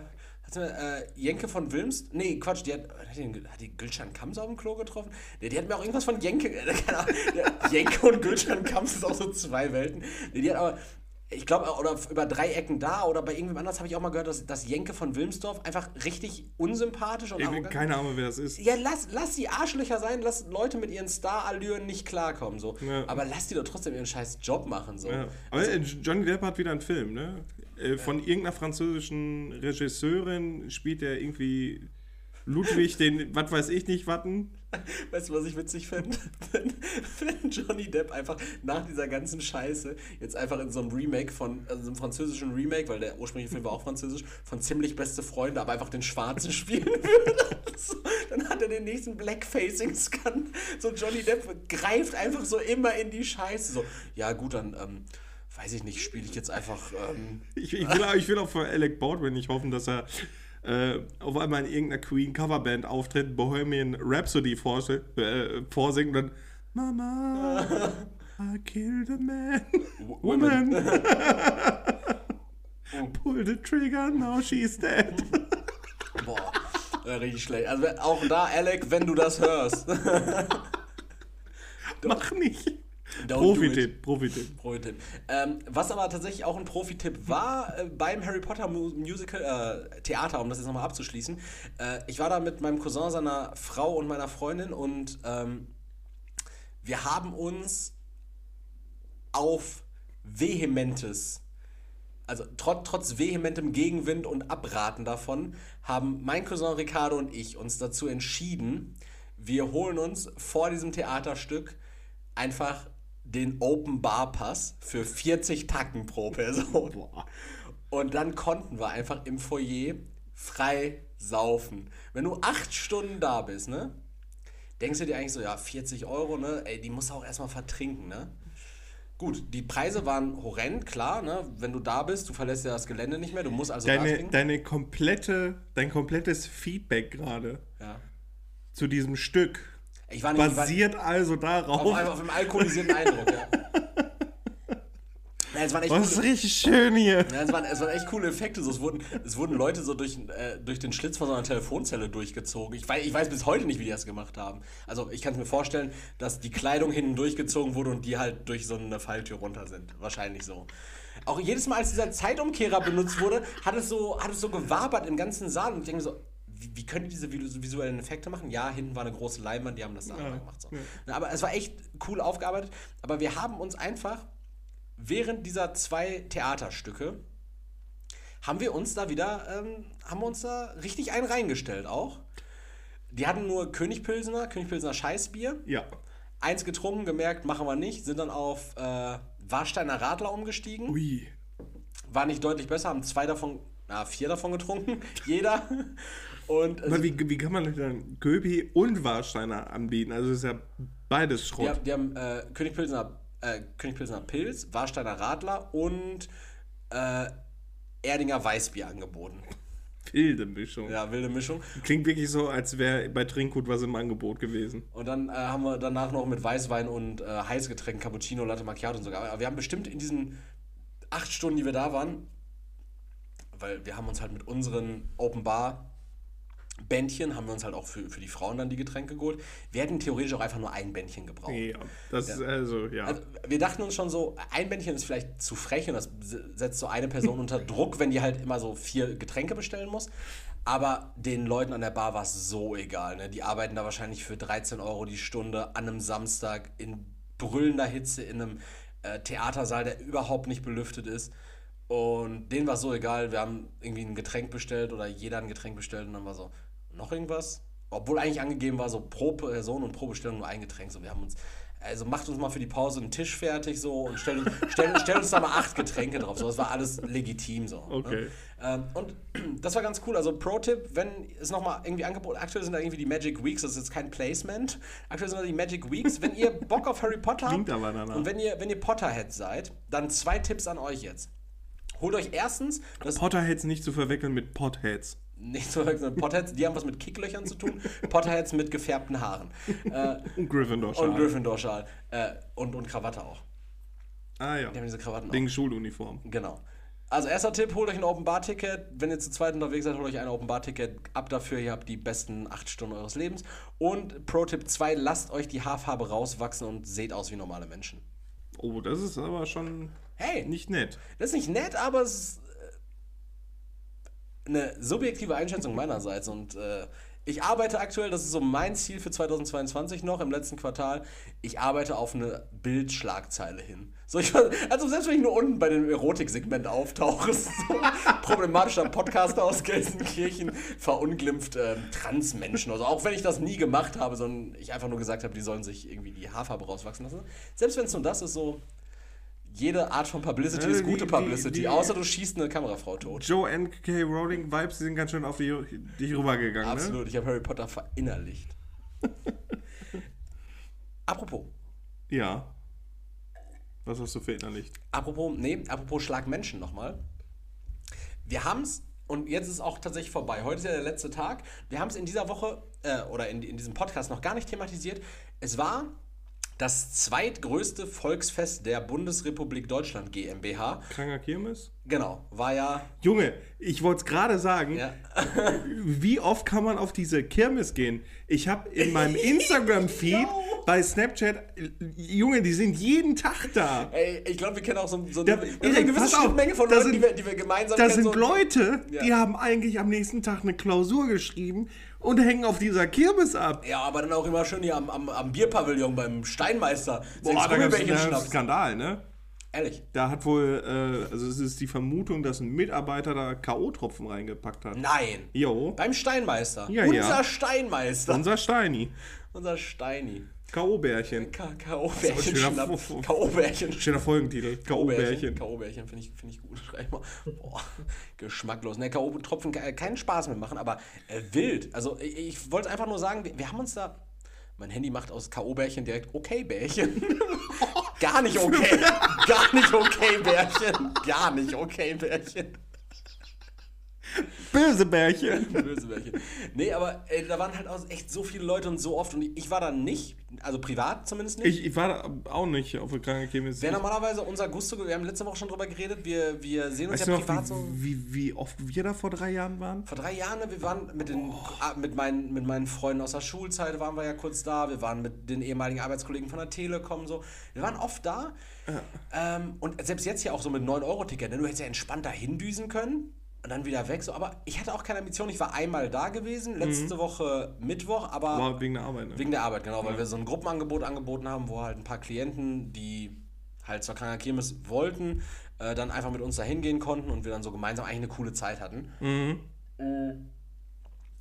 hat sie, äh, Jenke von Wilms. Nee, Quatsch, die hat, hat die, Gülschan Kamps auf dem Klo getroffen? Die, die hat mir auch irgendwas von Jenke. Äh, Jenke und Gülschan Kamps ist auch so zwei Welten. Nee, die hat aber. Ich glaube, oder über drei Ecken da oder bei irgendwem anders habe ich auch mal gehört, dass, dass Jenke von Wilmsdorf einfach richtig unsympathisch und Irgendwie keine Ahnung, wer das ist. Ja, lass, lass die Arschlöcher sein, lass Leute mit ihren Star-Allüren nicht klarkommen. So. Ja. Aber lass die doch trotzdem ihren scheiß Job machen. So. Ja. Aber äh, Johnny Depp hat wieder einen Film, ne? Äh, Von irgendeiner französischen Regisseurin spielt er irgendwie Ludwig, den, was weiß ich nicht, watten. Weißt du, was ich witzig finde? Wenn, wenn Johnny Depp einfach nach dieser ganzen Scheiße jetzt einfach in so einem Remake von, also so einem französischen Remake, weil der ursprüngliche Film war auch französisch, von ziemlich beste Freunde, aber einfach den Schwarzen spielen würde. So, dann hat er den nächsten Blackfacing-Scan. So Johnny Depp greift einfach so immer in die Scheiße. So, ja gut, dann, ähm, weiß ich nicht, spiele ich jetzt einfach. Ähm, Ich, ich, will, ich will auch für Alec Baldwin nicht hoffen, dass er äh, auf einmal in irgendeiner Queen-Coverband auftritt, Bohemian Rhapsody vorse- äh, vorsingt und dann Mama, I killed a man, woman. Pull the trigger, now she's dead. boah, äh, richtig schlecht. Also auch da, Alec, wenn du das hörst. Mach nicht. Profi-Tipp, Profi-Tipp. Profi-Tipp. Ähm, was aber tatsächlich auch ein Profi-Tipp war äh, beim Harry Potter Mu Musical, äh, Theater, um das jetzt nochmal abzuschließen. Äh, ich war da mit meinem Cousin, seiner Frau und meiner Freundin und ähm, wir haben uns auf vehementes, also trot, trotz vehementem Gegenwind und Abraten davon, haben mein Cousin Ricardo und ich uns dazu entschieden, wir holen uns vor diesem Theaterstück einfach den Open Bar Pass für 40 Tacken pro Person. Boah. Und dann konnten wir einfach im Foyer frei saufen. Wenn du acht Stunden da bist, ne? Denkst du dir eigentlich so, ja, 40 Euro, ne? Ey, die musst du auch erstmal vertrinken, ne? Gut, die Preise waren horrend, klar, ne? Wenn du da bist, du verlässt ja das Gelände nicht mehr, du musst also Deine, deine komplette, dein komplettes Feedback gerade Ja. zu diesem Stück Ich war nicht ich war basiert also darauf. auf, auf einem alkoholisierten Eindruck, ja. ja es waren echt Was ist coole- richtig schön hier. Ja, es waren, es waren echt coole Effekte. So, es, wurden, es wurden Leute so durch, äh, durch den Schlitz von so einer Telefonzelle durchgezogen. Ich weiß, ich weiß bis heute nicht, wie die das gemacht haben. Also ich kann es mir vorstellen, dass die Kleidung hinten durchgezogen wurde und die halt durch so eine Falltür runter sind. Wahrscheinlich so. Auch jedes Mal, als dieser Zeitumkehrer benutzt wurde, hat es so, hat es so gewabert im ganzen Saal. Und ich denke so, wie, wie können die diese visu- visuellen Effekte machen? Ja, hinten war eine große Leinwand, die haben das da Ja, gemacht. So. ja. Aber es war echt cool aufgearbeitet. Aber wir haben uns einfach während dieser zwei Theaterstücke haben wir uns da wieder, ähm, haben wir uns da richtig einen reingestellt auch. Die hatten nur Königpilsener, Königpilsener Scheißbier. Ja. Eins getrunken, gemerkt, machen wir nicht, sind dann auf äh, Warsteiner Radler umgestiegen. Ui. War nicht deutlich besser, haben zwei davon, na, vier davon getrunken, jeder. Und Aber äh, wie, wie kann man dann Göpi und Warsteiner anbieten? Also ist ja beides die, Schrott. haben- die haben äh, Königpilsener, äh, Königpilsener Pilz, Warsteiner Radler und äh, Erdinger Weißbier angeboten. Wilde Mischung. Ja, wilde Mischung. Klingt wirklich so, als wäre bei Trinkgut was im Angebot gewesen. Und dann äh, haben wir danach noch mit Weißwein und äh, Heißgetränken, Cappuccino, Latte Macchiato und so. Aber wir haben bestimmt in diesen acht Stunden, die wir da waren, weil wir haben uns halt mit unseren Open Bar Bändchen, haben wir uns halt auch für, für die Frauen dann die Getränke geholt. Wir hätten theoretisch auch einfach nur ein Bändchen gebraucht. Ja, das ist also, ja. Also, wir dachten uns schon so, ein Bändchen ist vielleicht zu frech und das setzt so eine Person unter Druck, wenn die halt immer so vier Getränke bestellen muss. Aber den Leuten an der Bar war es so egal. Ne? Die arbeiten da wahrscheinlich für 13 Euro die Stunde an einem Samstag in brüllender Hitze in einem äh, Theatersaal, der überhaupt nicht belüftet ist. Und denen war so egal, wir haben irgendwie ein Getränk bestellt oder jeder ein Getränk bestellt und dann war so, noch irgendwas? Obwohl eigentlich angegeben war, so pro Person und pro Bestellung nur ein Getränk. So, wir haben uns, also macht uns mal für die Pause einen Tisch fertig so und stell, stell, stell uns da mal acht Getränke drauf. So, das war alles legitim so. Okay. Ne? Ähm, und das war ganz cool. Also Pro-Tipp, wenn es nochmal irgendwie angeboten, aktuell sind da irgendwie die Magic Weeks, das ist jetzt kein Placement. Aktuell sind da die Magic Weeks. Wenn ihr Bock auf Harry Potter habt und wenn ihr, wenn ihr Potterhead seid, dann zwei Tipps an euch jetzt. Holt euch erstens das Potterheads nicht zu verwechseln mit Potheads. Nicht so sondern Potterheads, die haben was mit Kicklöchern zu tun. Potterheads mit gefärbten Haaren. Äh, Und Gryffindor und Gryffindor-Schal. Äh, und, und Krawatte auch. Ah ja. Die haben diese Krawatten Wegen Schuluniform. auch. Genau. Also erster Tipp, holt euch ein Open Bar Ticket. Wenn ihr zu zweit unterwegs seid, holt euch ein Open Bar Ticket. Ab dafür, ihr habt die besten acht Stunden eures Lebens. Und Pro Tipp 2, lasst euch die Haarfarbe rauswachsen und seht aus wie normale Menschen. Oh, das ist aber schon Hey, nicht nett. Das ist nicht nett, aber es ist eine subjektive Einschätzung meinerseits. Und äh, ich arbeite aktuell, das ist so mein Ziel für 2022 noch, im letzten Quartal. Ich arbeite auf eine Bildschlagzeile hin. So, ich, also selbst wenn ich nur unten bei dem Erotiksegment auftauche, ist so problematischer Podcaster aus Gelsenkirchen verunglimpft ähm, Transmenschen. Also auch wenn ich das nie gemacht habe, sondern ich einfach nur gesagt habe, die sollen sich irgendwie die Haarfarbe rauswachsen lassen. Selbst wenn es nur das ist, so jede Art von Publicity Äh, ist die- gute die- Publicity, die- außer du schießt eine Kamerafrau tot. Joe N.K. Rowling Vibes, die sind ganz schön auf die, dich rübergegangen, ne? Absolut, ich habe Harry Potter verinnerlicht. Apropos, Ja. Was hast du verinnerlicht? apropos, nee, apropos Schlag Menschen nochmal. Wir haben's und jetzt ist es auch tatsächlich vorbei. Heute ist ja der letzte Tag. Wir haben es in dieser Woche äh, oder in, in diesem Podcast noch gar nicht thematisiert. Es war das zweitgrößte Volksfest der Bundesrepublik Deutschland GmbH. Kranker Kirmes? Genau, war ja. Junge, ich wollte es gerade sagen. ja Wie oft kann man auf diese Kirmes gehen? Ich habe in meinem Instagram-Feed bei Snapchat, Junge, die sind jeden Tag da. Ey, ich glaube, wir kennen auch so, so Ja, eine, Erik, eine gewisse Schnittmenge von da Leuten, die, sind- wir, die wir gemeinsam Da kennen. sind so, Leute, Ja. die haben eigentlich am nächsten Tag eine Klausur geschrieben und hängen auf dieser Kirmes ab. Ja, aber dann auch immer schön hier am, am, am Bierpavillon beim Steinmeister. Boah, da einen schnappst. Skandal, ne? Ehrlich. Da hat wohl, äh, also es ist die Vermutung, dass ein Mitarbeiter da K.O.-Tropfen reingepackt hat. Nein. Jo. Beim Steinmeister. Ja, Unser ja. Steinmeister. Unser Steini. Unser Steini. K.O.-Bärchen. K.O.-Bärchen. F- K.O.-Bärchen. Schöner Folgentitel. K.O.-Bärchen. K.O.-Bärchen finde ich, find ich gut. Schreib mal. Boah, geschmacklos. Ne, K.O.-Tropfen ke- keinen Spaß mitmachen, aber äh, wild. Also ich, ich wollte einfach nur sagen, wir, wir haben uns da. Mein Handy macht aus K.O.-Bärchen direkt Okay-Bärchen. Gar nicht okay. Gar nicht okay, Bärchen. Gar nicht okay, Bärchen. Böse Bärchen. Böse Bärchen. Nee, aber ey, da waren halt auch echt so viele Leute und so oft und ich war da nicht, also privat zumindest nicht. Ich, ich war da auch nicht auf der kranken Kirmes. Wäre normalerweise unser Gusto, wir haben letzte Woche schon drüber geredet, wir, wir sehen uns Weißt du ja noch, privat so. wie, wie, wie oft wir da vor drei Jahren waren? Vor drei Jahren, ne, wir waren mit, den, ah, mit, meinen, mit meinen Freunden aus der Schulzeit, waren wir ja kurz da. Wir waren mit den ehemaligen Arbeitskollegen von der Telekom so. Wir waren oft da. Ähm, und selbst jetzt ja auch so mit 9-Euro-Ticket. Ne? Du hättest ja entspannt da hindüsen können und dann wieder weg. So. Aber ich hatte auch keine Ambition. Ich war einmal da gewesen, letzte Woche Mittwoch, aber War wegen der Arbeit, ne? wegen der Arbeit, genau, weil wir so ein Gruppenangebot angeboten haben, wo halt ein paar Klienten, die halt zur Kranker Kirmes wollten, äh, dann einfach mit uns da hingehen konnten und wir dann so gemeinsam eigentlich eine coole Zeit hatten.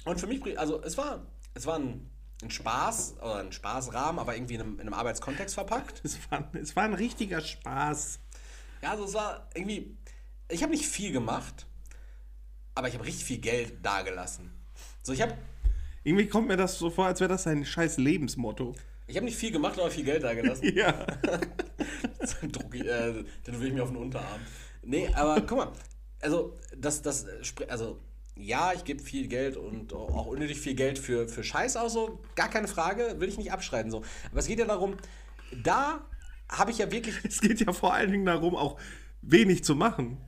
Und für mich, also es war, es war ein, ein Spaß oder ein Spaßrahmen, aber irgendwie in einem, in einem Arbeitskontext verpackt. es, war, es war ein richtiger Spaß. Ja, also es war irgendwie, ich habe nicht viel gemacht, aber ich habe richtig viel Geld dagelassen. So, ich habe Irgendwie kommt mir das so vor, als wäre das sein scheiß Lebensmotto. ich hab nicht viel gemacht, aber viel Geld dagelassen. Ja. Druck, äh, dann will ich mir auf den Unterarm. Nee, aber guck mal, also das, das, also ja, ich gebe viel Geld und auch unnötig viel Geld für, für Scheiß aus, so, gar keine Frage, will ich nicht abschreiten, so. Aber es geht ja darum, da habe ich ja wirklich, Es geht ja vor allen Dingen darum, auch wenig zu machen.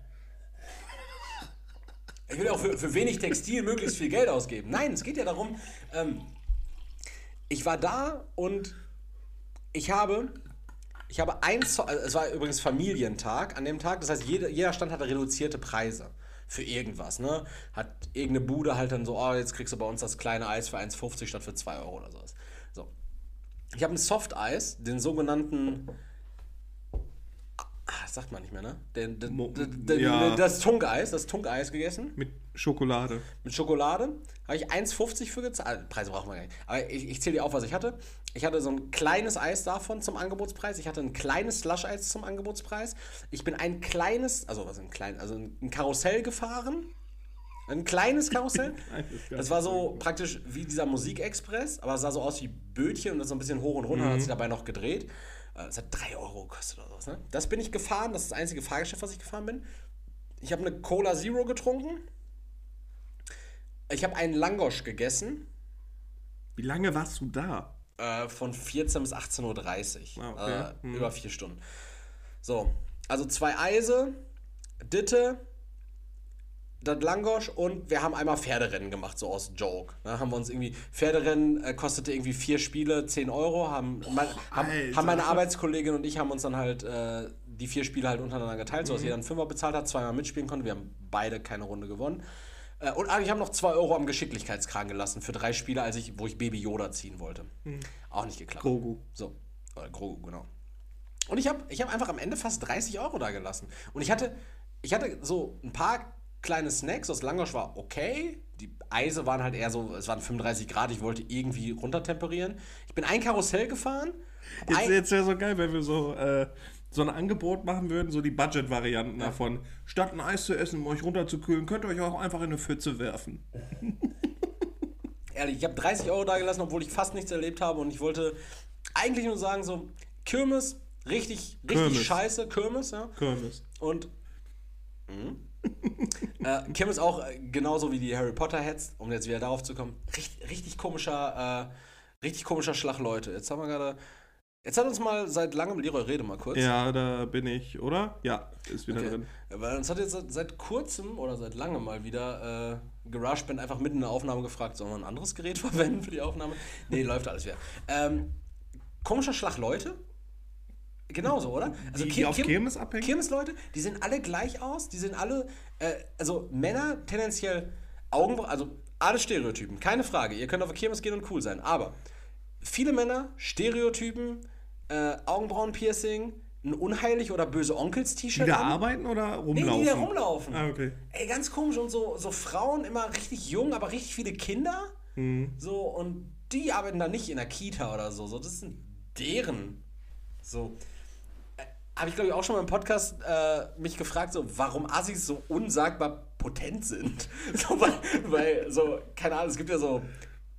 Ich will auch für, für wenig Textil möglichst viel Geld ausgeben. Nein, es geht ja darum, ähm, ich war da und ich habe, ich habe ein, Zo- also es war übrigens Familientag an dem Tag, das heißt, jeder, jeder Stand hatte reduzierte Preise für irgendwas, ne? Hat irgendeine Bude halt dann so, oh, jetzt kriegst du bei uns das kleine Eis für 1,50 statt für 2 Euro oder sowas. So. Ich habe ein Softeis, den sogenannten, ah, sagt man nicht mehr, ne? Den, den, Mo- den, ja. Das Tunkeis, das Tunkeis gegessen Mit Schokolade. mit Schokolade. Habe ich 1,50 für gezahlt. Preise brauchen wir gar nicht. Aber ich, ich zähle dir auf, was ich hatte. Ich hatte so ein kleines Eis davon zum Angebotspreis. Ich hatte ein kleines Slush-Eis zum Angebotspreis. Ich bin ein kleines, also was ein klein, also ein Karussell gefahren. Ein kleines Karussell. Das war so praktisch wie dieser Musikexpress, aber es sah so aus wie Bötchen und das so ein bisschen hoch und runter hat sich dabei noch gedreht. Äh, Es hat 3 Euro gekostet oder sowas. Ne? Das bin ich gefahren, das ist das einzige Fahrgeschäft, was ich gefahren bin. Ich habe eine Cola Zero getrunken. Ich habe einen Langosch gegessen Wie lange warst du da? äh, von 14 bis 18.30 Uhr. Ah, okay. äh, Über vier Stunden. So, also zwei Eise, Ditte, das Langosch und wir haben einmal Pferderennen gemacht, so aus Joke. Da haben wir uns irgendwie, Pferderennen äh, kostete irgendwie vier Spiele 10 Euro, haben, mein, haben, haben meine Arbeitskollegin und ich haben uns dann halt äh, die vier Spiele halt untereinander geteilt, Mhm. sodass jeder einen Fünfer bezahlt hat, zweimal mitspielen konnte. Wir haben beide keine Runde gewonnen. Äh, und ich habe noch 2 Euro am Geschicklichkeitskragen gelassen für drei Spiele, als ich, wo ich Baby Yoda ziehen wollte. Auch nicht geklappt. Grogu. So, oder Grogu, genau. Und ich habe ich hab einfach am Ende fast 30 Euro da gelassen. Und ich hatte, ich hatte so ein paar kleine Snacks. Das Langosch war okay. Die Eise waren halt eher so, es waren 35 Grad. Ich wollte irgendwie runtertemperieren. Ich bin ein Karussell gefahren. Jetzt, jetzt wäre so geil, wenn wir so, äh, so ein Angebot machen würden, so die Budget-Varianten davon. Statt ein Eis zu essen, um euch runterzukühlen, könnt ihr euch auch einfach in eine Pfütze werfen. ehrlich, ich habe 30 Euro da gelassen, obwohl ich fast nichts erlebt habe. Und ich wollte eigentlich nur sagen, so, Kirmes, richtig, richtig Kirmes. scheiße, Kirmes, ja. Kirmes. Und äh, Kim ist auch äh, genauso wie die Harry Potter Heads, um jetzt wieder darauf zu kommen, richtig, richtig komischer, äh, richtig komischer Schlag Leute. Jetzt haben wir gerade, jetzt hat uns mal seit langem Leroy Rede mal kurz. Ja, da bin ich, oder? Ja, ist wieder Okay. drin. Weil uns hat jetzt seit, seit kurzem oder seit langem mal wieder äh, GarageBand einfach mitten in der Aufnahme gefragt, sollen wir ein anderes Gerät verwenden für die Aufnahme? Nee, läuft alles wieder. Ähm, komischer Schlag Leute? Genauso, oder? Also Die- die auf Kirmes abhängen? Kirmesleute, die sehen alle gleich aus, die sind alle, äh, also Männer tendenziell Augenbrauen, also alle Stereotypen, keine Frage. Ihr könnt auf der Kirmes gehen und cool sein, aber viele Männer, Stereotypen, äh, Augenbrauenpiercing, ein unheilig oder böse Onkels-T-Shirt Die da an. arbeiten oder Nee, rumlaufen? die da rumlaufen. Ah, okay. Ey, ganz komisch. Und so, so Frauen immer richtig jung, aber richtig viele Kinder. Mhm. So, und die arbeiten da nicht in der Kita oder so. So, das sind deren. So. Habe ich, glaube ich, auch schon mal im Podcast äh, mich gefragt, so, warum Assis so unsagbar potent sind. So, weil, weil, so, keine Ahnung, es gibt ja so,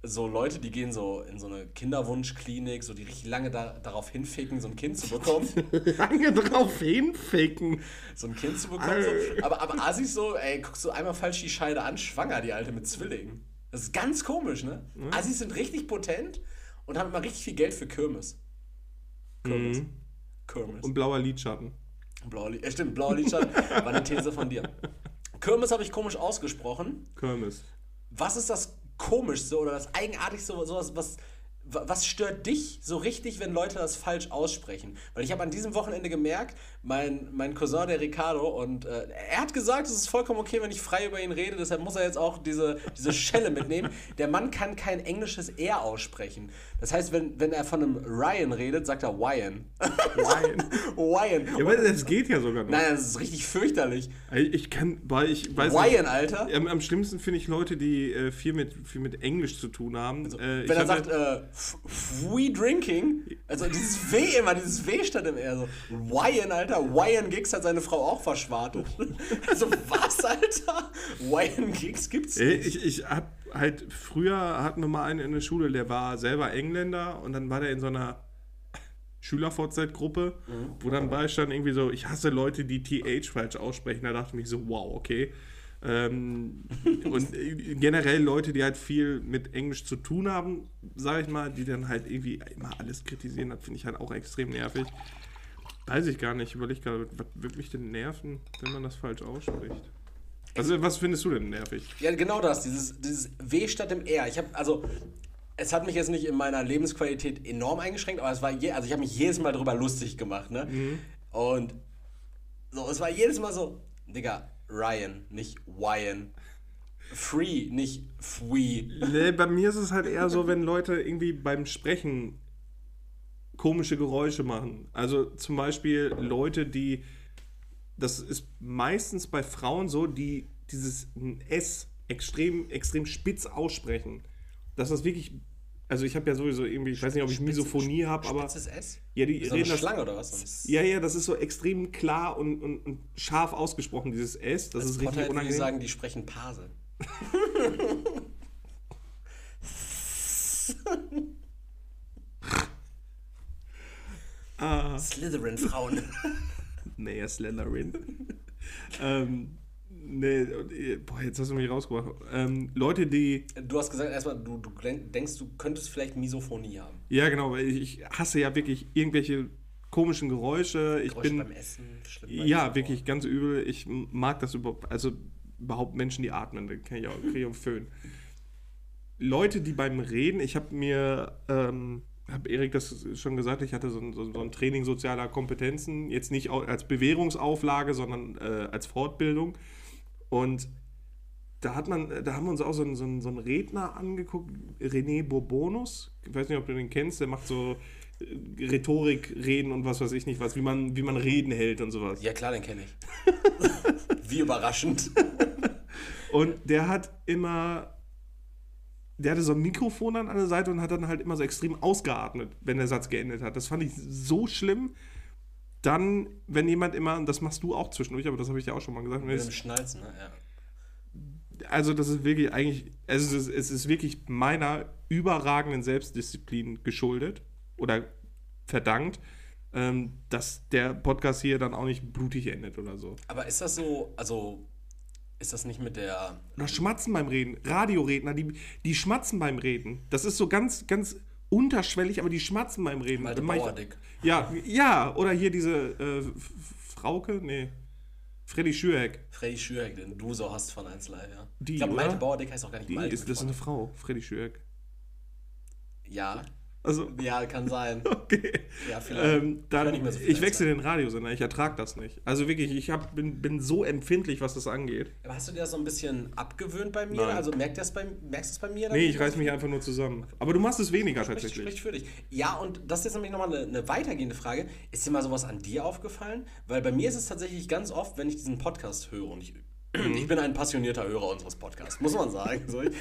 so Leute, die gehen so in so eine Kinderwunschklinik, so die richtig lange da, darauf hinficken, so ein Kind zu bekommen. Lange drauf hinficken. so ein Kind zu bekommen. So. Aber, aber Assis so, ey, guckst du einmal falsch die Scheide an, schwanger die Alte mit Zwillingen. Das ist ganz komisch, ne? Assis sind richtig potent und haben immer richtig viel Geld für Kirmes. Kirmes. Kirmes. Und blauer Lidschatten. Blauer Lied, äh, stimmt, blauer Lidschatten war eine These von dir. Kirmes habe ich komisch ausgesprochen. Kirmes. Was ist das Komischste oder das Eigenartigste, sowas, was, was stört dich so richtig, wenn Leute das falsch aussprechen? Weil ich habe an diesem Wochenende gemerkt, mein, mein Cousin, der Ricardo, und äh, er hat gesagt, es ist vollkommen okay, wenn ich frei über ihn rede, deshalb muss er jetzt auch diese, diese Schelle mitnehmen. Der Mann kann kein englisches R aussprechen. Das heißt, wenn, wenn er von einem Ryan redet, sagt er Ryan. Ryan. Ryan. Ja, aber das geht ja sogar noch. Nein, das ist richtig fürchterlich. Ich kann, weil ich weiß Ryan, Alter. Am, am schlimmsten finde ich Leute, die äh, viel, mit, viel mit Englisch zu tun haben. äh, ich Wenn er sagt, äh, free drinking, also dieses W immer, dieses W statt im R, so, Wyan, Alter, Wyan Giggs hat seine Frau auch verschwartet. Also was, Alter? Wyan Giggs gibt's nicht. ich, ich hab halt, früher hatten wir mal einen in der Schule, der war selber Engländer und dann war der in so einer Schülerfortzeitgruppe, wo dann beistand irgendwie so, ich hasse Leute, die TH falsch aussprechen. Da dachte ich mich so, wow, okay. Ähm, und generell Leute, die halt viel mit Englisch zu tun haben, sage ich mal, die dann halt irgendwie immer alles kritisieren, das finde ich halt auch extrem nervig. Weiß ich gar nicht, überleg gerade, was würde mich denn nerven, wenn man das falsch ausspricht? Also, was findest du denn nervig? Ja, genau das, dieses, dieses W statt im R. Ich habe, also, es hat mich jetzt nicht in meiner Lebensqualität enorm eingeschränkt, aber es war, je, also ich habe mich jedes Mal drüber lustig gemacht, ne? Und so, es war jedes Mal so, Digga, Ryan, nicht Wyan. Free, nicht Fwee. Nee, bei mir ist es halt eher so, wenn Leute irgendwie beim Sprechen komische Geräusche machen. Also zum Beispiel Leute, die das ist meistens bei Frauen so, die dieses S extrem, extrem spitz aussprechen. Dass das wirklich. Also ich habe ja sowieso irgendwie, ich weiß nicht, ob ich Misophonie habe, aber. Spitzes S? Ja, die Ist das eine reden das. Schlange oder was? Sonst- Ja, ja, das ist so extrem klar und, und, und scharf ausgesprochen, dieses S. Das Als ist richtig Potter ich unangenehm. sagen, die sprechen Pase. Ah, Slytherin-Frauen. nee, ja, Slenderin. ähm, nee, äh, boah, jetzt hast du mich rausgebracht. Ähm, Leute, die. Du hast gesagt, erstmal, du, du denkst, du könntest vielleicht Misophonie haben. Ja, genau, weil ich, hasse ja wirklich irgendwelche komischen Geräusche. Ich Geräusche bin. beim Essen. schlimm bei Ja, mir. wirklich ganz übel. Ich mag das überhaupt, also überhaupt Menschen, die atmen, da kann ich auch, krieg ich auch Föhn. Leute, die beim Reden, ich habe mir, ähm, habe Erik das schon gesagt, ich hatte so ein, so ein- Training sozialer Kompetenzen, jetzt nicht als Bewährungsauflage, sondern äh, als Fortbildung. Und da hat man, da haben wir uns auch so einen, so einen, so einen Redner angeguckt, René Bourbonus. Ich weiß nicht, ob du den kennst, der macht so äh, Rhetorik, Reden und was weiß ich nicht was, wie man, wie man Reden hält und sowas. Ja, klar, den kenne ich. Wie überraschend. Und der hat immer, der hatte so ein Mikrofon an der Seite und hat dann halt immer so extrem ausgeatmet, wenn der Satz geendet hat. Das fand ich so schlimm. Dann, wenn jemand immer, und das machst du auch zwischendurch, aber das habe ich ja auch schon mal gesagt, Mit dem Schnalzen, ne? Ja. also das ist wirklich eigentlich, also es ist, es ist wirklich meiner überragenden Selbstdisziplin geschuldet oder verdankt, ähm, dass der Podcast hier dann auch nicht blutig endet oder so. Aber ist das so, also ist das nicht mit der. Oder schmatzen beim Reden. Radioredner, die, die schmatzen beim Reden. Das ist so ganz, ganz unterschwellig, aber die schmatzen beim Reden. Malte Bauerdick. Ja, ja, oder hier diese äh, Frauke, nee, Freddy Schürheck. Freddy Schürek, den du so hast von 1 Live, ja. Die, ich glaube? Malte Bauerdick heißt auch gar nicht Die Malte. ist, das ist eine. Frau, Freddy Schürheck. Ja, Also, ja, kann sein. okay. Ja, vielleicht. Ähm, Ich dann, mehr so ich wechsle den Radiosender, ich ertrage das nicht. Also wirklich, ich hab, bin, bin so empfindlich, was das angeht. Aber hast du dir das so ein bisschen abgewöhnt bei mir? Nein. Also merkt das bei, merkst du es bei mir? Nee, ich reiß mich einfach nur zusammen. Aber du machst es weniger Spricht, tatsächlich. spricht für dich. Ja, und das ist jetzt nämlich nochmal eine, eine weitergehende Frage. Ist dir mal sowas an dir aufgefallen? Weil bei mir ist es tatsächlich ganz oft, wenn ich diesen Podcast höre und ich. Ich bin ein passionierter Hörer unseres Podcasts, muss man sagen. So, ich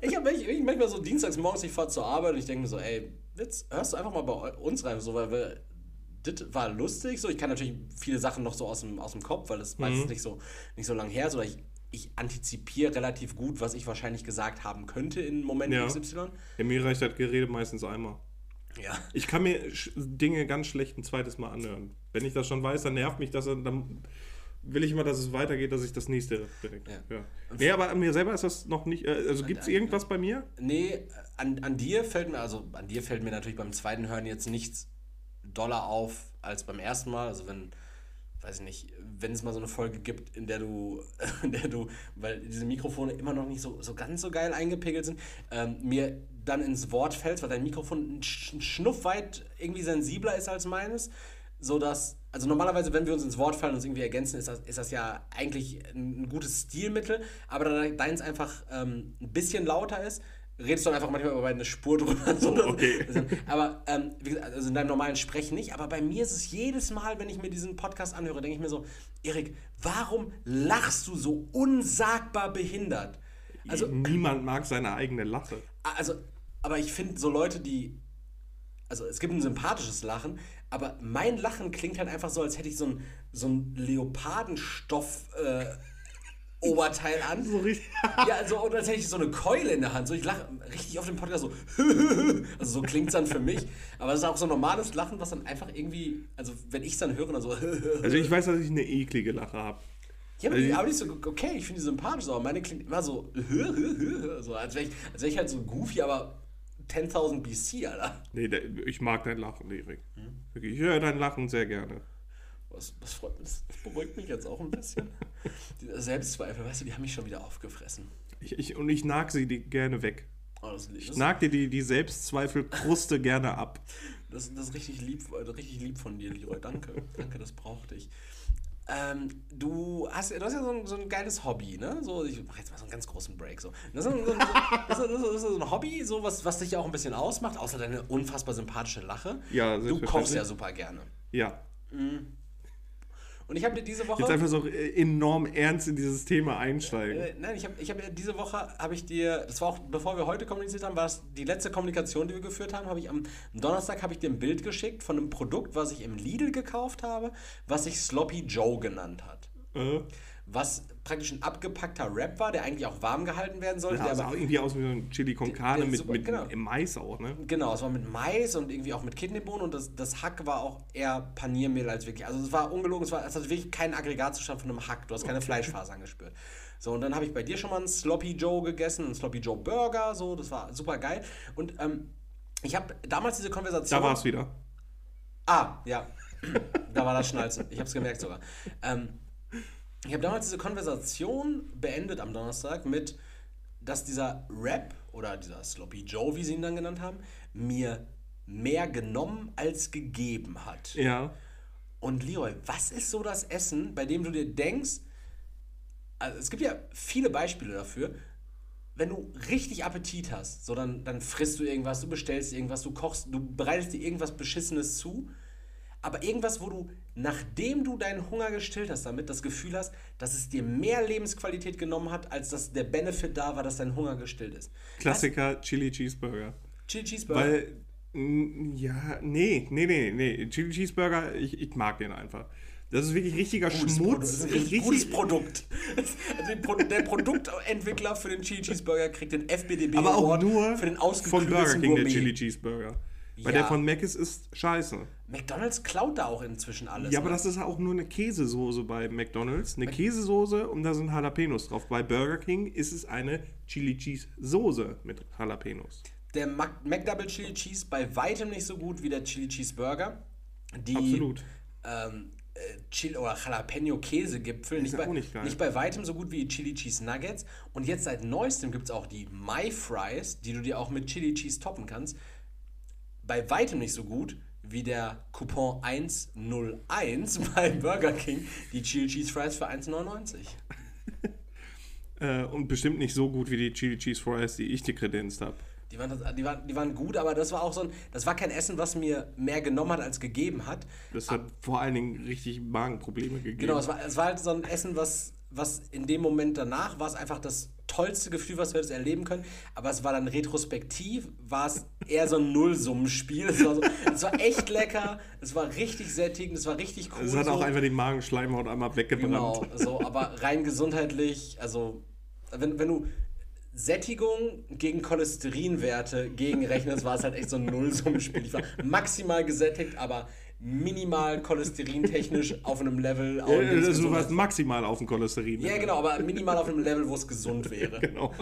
ich habe manchmal so dienstags morgens, ich fahre zur Arbeit und ich denke mir so, ey, Witz, hörst du einfach mal bei uns rein, so, weil wir, das war lustig. So, ich kann natürlich viele Sachen noch so aus dem, aus dem Kopf, weil das Mhm. meistens nicht so, nicht so lang her ist. Oder ich, ich antizipiere relativ gut, was ich wahrscheinlich gesagt haben könnte in Momenten Ja. XY. Ja, mir reicht das Gerede meistens einmal. Ja. Ich kann mir Dinge ganz schlecht ein zweites Mal anhören. Wenn ich das schon weiß, dann nervt mich das, dann will ich immer, dass es weitergeht, dass ich das nächste direkt. Ja. Ja. Nee, aber an mir selber ist das noch nicht. äh, Also gibt es irgendwas bei mir? Nee, an, an dir fällt mir, also an dir fällt mir natürlich beim zweiten Hören jetzt nichts doller auf als beim ersten Mal. Also wenn, weiß ich nicht, wenn es mal so eine Folge gibt, in der du, in der du, weil diese Mikrofone immer noch nicht so, so ganz so geil eingepegelt sind, ähm, mir dann ins Wort fällst, weil dein Mikrofon ein Schnuff weit irgendwie sensibler ist als meines, so dass, also normalerweise, wenn wir uns ins Wort fallen und uns irgendwie ergänzen, ist das, ist das ja eigentlich ein, gutes Stilmittel, aber da deins einfach ähm, ein bisschen lauter ist, redest du dann einfach manchmal über eine Spur drüber. So, das- Okay. aber ähm, wie gesagt, also in deinem normalen Sprechen nicht, aber bei mir ist es jedes Mal, wenn ich mir diesen Podcast anhöre, denke ich mir so, Erik, warum lachst du so unsagbar behindert? Also, Niemand mag seine eigene Lache. also, aber ich finde so Leute, die. Also es gibt ein sympathisches Lachen, aber mein Lachen klingt halt einfach so, als hätte ich so ein, so ein Leopardenstoff äh, Oberteil an. So richtig. Ja, also oder als hätte ich so eine Keule in der Hand. So, ich lache richtig auf dem Podcast so. also so klingt es dann für mich. Aber es ist auch so ein normales Lachen, was dann einfach irgendwie, also wenn ich es dann höre, dann so. Also ich weiß, dass ich eine eklige Lache habe. Ja, aber, Also die, ich- aber die so, okay, ich finde die sympathisch, aber meine klingt immer so, so als wäre ich, als wär ich halt so goofy, aber 10.000 BC, Alter. Nee, ich mag dein Lachen, Erik. Hm? Ich höre dein Lachen sehr gerne. Das, das freut mich, das beruhigt mich jetzt auch ein bisschen. Diese Selbstzweifel, weißt du, die haben mich schon wieder aufgefressen. Ich, ich, und ich nag sie die gerne weg. Oh, das, Ich nag dir die, die Selbstzweifelkruste gerne ab. das, das ist richtig lieb, äh, richtig lieb von dir, Leroy. Danke. Danke, das brauchte ich. Ähm, du, hast, du hast ja so ein, so ein geiles Hobby, ne? So, ich mache jetzt mal so einen ganz großen Break. So. Das, ist so, so, das, ist, das ist so ein Hobby, so was, was dich ja auch ein bisschen ausmacht, außer deine unfassbar sympathische Lache. Ja, Du kochst ja super gerne. Ja. Und Und ich habe dir diese Woche. Jetzt einfach so äh, enorm ernst in dieses Thema einsteigen. Äh, nein, ich habe ich hab diese Woche, habe ich dir, das war auch bevor wir heute kommuniziert haben, war es die letzte Kommunikation, die wir geführt haben, habe ich am Donnerstag habe ich dir ein Bild geschickt von einem Produkt, was ich im Lidl gekauft habe, was sich Sloppy Joe genannt hat. Äh? Was praktisch ein abgepackter Wrap war, der eigentlich auch warm gehalten werden sollte. Ja, der also aber- auch irgendwie aus wie so ein Chili con Carne mit, super- mit genau. Mais auch, ne? Genau, es war mit Mais und irgendwie auch mit Kidneybohnen und das, das Hack war auch eher Paniermehl als wirklich. Also es war ungelogen, es, war, es hat wirklich keinen Aggregatzustand von einem Hack. Du hast keine Fleischfasern gespürt. So, und dann habe ich bei dir schon mal einen Sloppy Joe gegessen, einen Sloppy Joe Burger, so, das war super geil. Und ähm, ich habe damals diese Konversation. Da war es wieder. Ah, ja. da war das Schnalzen. Ich habe es gemerkt sogar. Ähm, ich habe damals diese Konversation beendet am Donnerstag mit, dass dieser Rap oder dieser Sloppy Joe, wie sie ihn dann genannt haben, mir mehr genommen als gegeben hat. Ja. Und Leroy, was ist so das Essen, bei dem du dir denkst, also es gibt ja viele Beispiele dafür, wenn du richtig Appetit hast, so dann, dann frisst du irgendwas, du bestellst irgendwas, du kochst, du bereitest dir irgendwas Beschissenes zu, aber irgendwas, wo du, nachdem du deinen Hunger gestillt hast, damit das Gefühl hast, dass es dir mehr Lebensqualität genommen hat, als dass der Benefit da war, dass dein Hunger gestillt ist. Klassiker Chili Cheeseburger. Chili Cheeseburger. Weil, ja, nee, nee, nee, nee. Chili Cheeseburger, ich, ich mag den einfach. Das ist wirklich richtiger Gutes. Das Schmutz. ist ein richtig gutes Produkt. Also der Produktentwickler für den Chili Cheeseburger kriegt den FBDB aber auch Award nur für den von Burger King der Gourmet. Chili Cheeseburger. Weil Ja. der von Mc's ist scheiße. McDonald's klaut da auch inzwischen alles. Ja, aber ne? das ist auch nur eine Käsesoße bei McDonald's. Eine Käsesoße und da sind Jalapenos drauf. Bei Burger King ist es eine Chili Cheese Soße mit Jalapenos. der Mac McDouble Chili Cheese bei weitem nicht so gut wie der Chili Cheeseburger. Die Absolut. Ähm, äh, Chili oder Jalapeno Käsegipfel nicht, bei, nicht nicht bei weitem so gut wie Chili Cheese Nuggets. Und jetzt seit neuestem gibt es auch die My Fries, die du dir auch mit Chili Cheese toppen kannst. Bei weitem nicht so gut wie der Coupon 101 bei Burger King, die Chili Cheese Fries für 1,99. Äh, und bestimmt nicht so gut wie die Chili Cheese Fries, die ich dir kredenzt habe. Die waren, die, waren, die waren gut, aber das war auch so ein, das war kein Essen, was mir mehr genommen hat, als gegeben hat. Das hat vor allen Dingen richtig Magenprobleme gegeben. Genau, es war, es war halt so ein Essen, was, was in dem Moment danach war es einfach das tollste Gefühl, was wir jetzt erleben können. Aber es war dann retrospektiv, war es eher so ein Nullsummenspiel. Es war, so, es war echt lecker, es war richtig sättigend, es war richtig cool. es hat so. auch einfach die Magenschleimhaut einmal weggebrannt. Genau, so, aber rein gesundheitlich, also wenn, wenn du Sättigung gegen Cholesterinwerte gegenrechnest, war es halt echt so ein Nullsummenspiel. Ich war maximal gesättigt, aber minimal cholesterintechnisch auf einem Level. also du gesund warst ist. maximal auf dem Cholesterin. ja, genau, aber minimal auf einem Level, wo es gesund wäre. genau.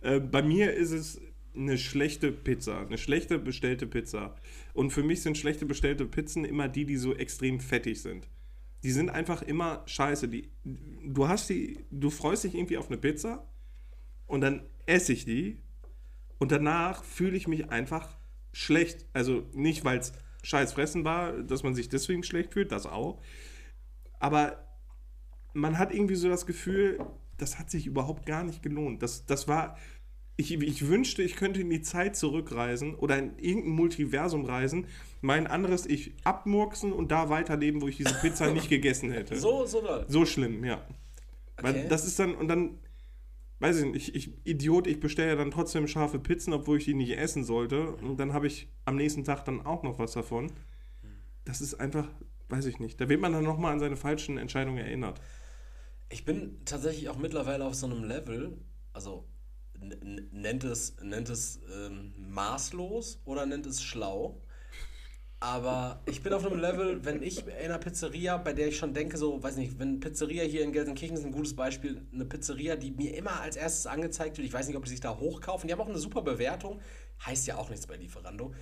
Äh, bei mir ist es eine schlechte Pizza, eine schlechte bestellte Pizza. Und für mich sind schlechte bestellte Pizzen immer die, die so extrem fettig sind. Die sind einfach immer scheiße. Die, du hast die, du freust dich irgendwie auf eine Pizza und dann esse ich die und danach fühle ich mich einfach schlecht. Also nicht, weil es scheiß Fressen war, dass man sich deswegen schlecht fühlt, das auch. Aber man hat irgendwie so das Gefühl, das hat sich überhaupt gar nicht gelohnt. Das, das war. Ich, ich wünschte, ich könnte in die Zeit zurückreisen oder in irgendein Multiversum reisen, mein anderes Ich abmurksen und da weiterleben, wo ich diese Pizza nicht gegessen hätte. So, so. So schlimm, ja. Weil Okay. das ist dann, und dann, weiß ich nicht, ich, Idiot, ich bestelle ja dann trotzdem scharfe Pizzen, obwohl ich die nicht essen sollte. Und dann habe ich am nächsten Tag dann auch noch was davon. Das ist einfach, weiß ich nicht. Da wird man dann nochmal an seine falschen Entscheidungen erinnert. Ich bin tatsächlich auch mittlerweile auf so einem Level, also nennt es, nennt es ähm, maßlos oder nennt es schlau. Aber ich bin auf einem Level, wenn ich in einer Pizzeria, bei der ich schon denke, so, weiß nicht, wenn Pizzeria hier in Gelsenkirchen ist ein gutes Beispiel, eine Pizzeria, die mir immer als erstes angezeigt wird, ich weiß nicht, ob die sich da hochkaufen, die haben auch eine super Bewertung, heißt ja auch nichts bei Lieferando,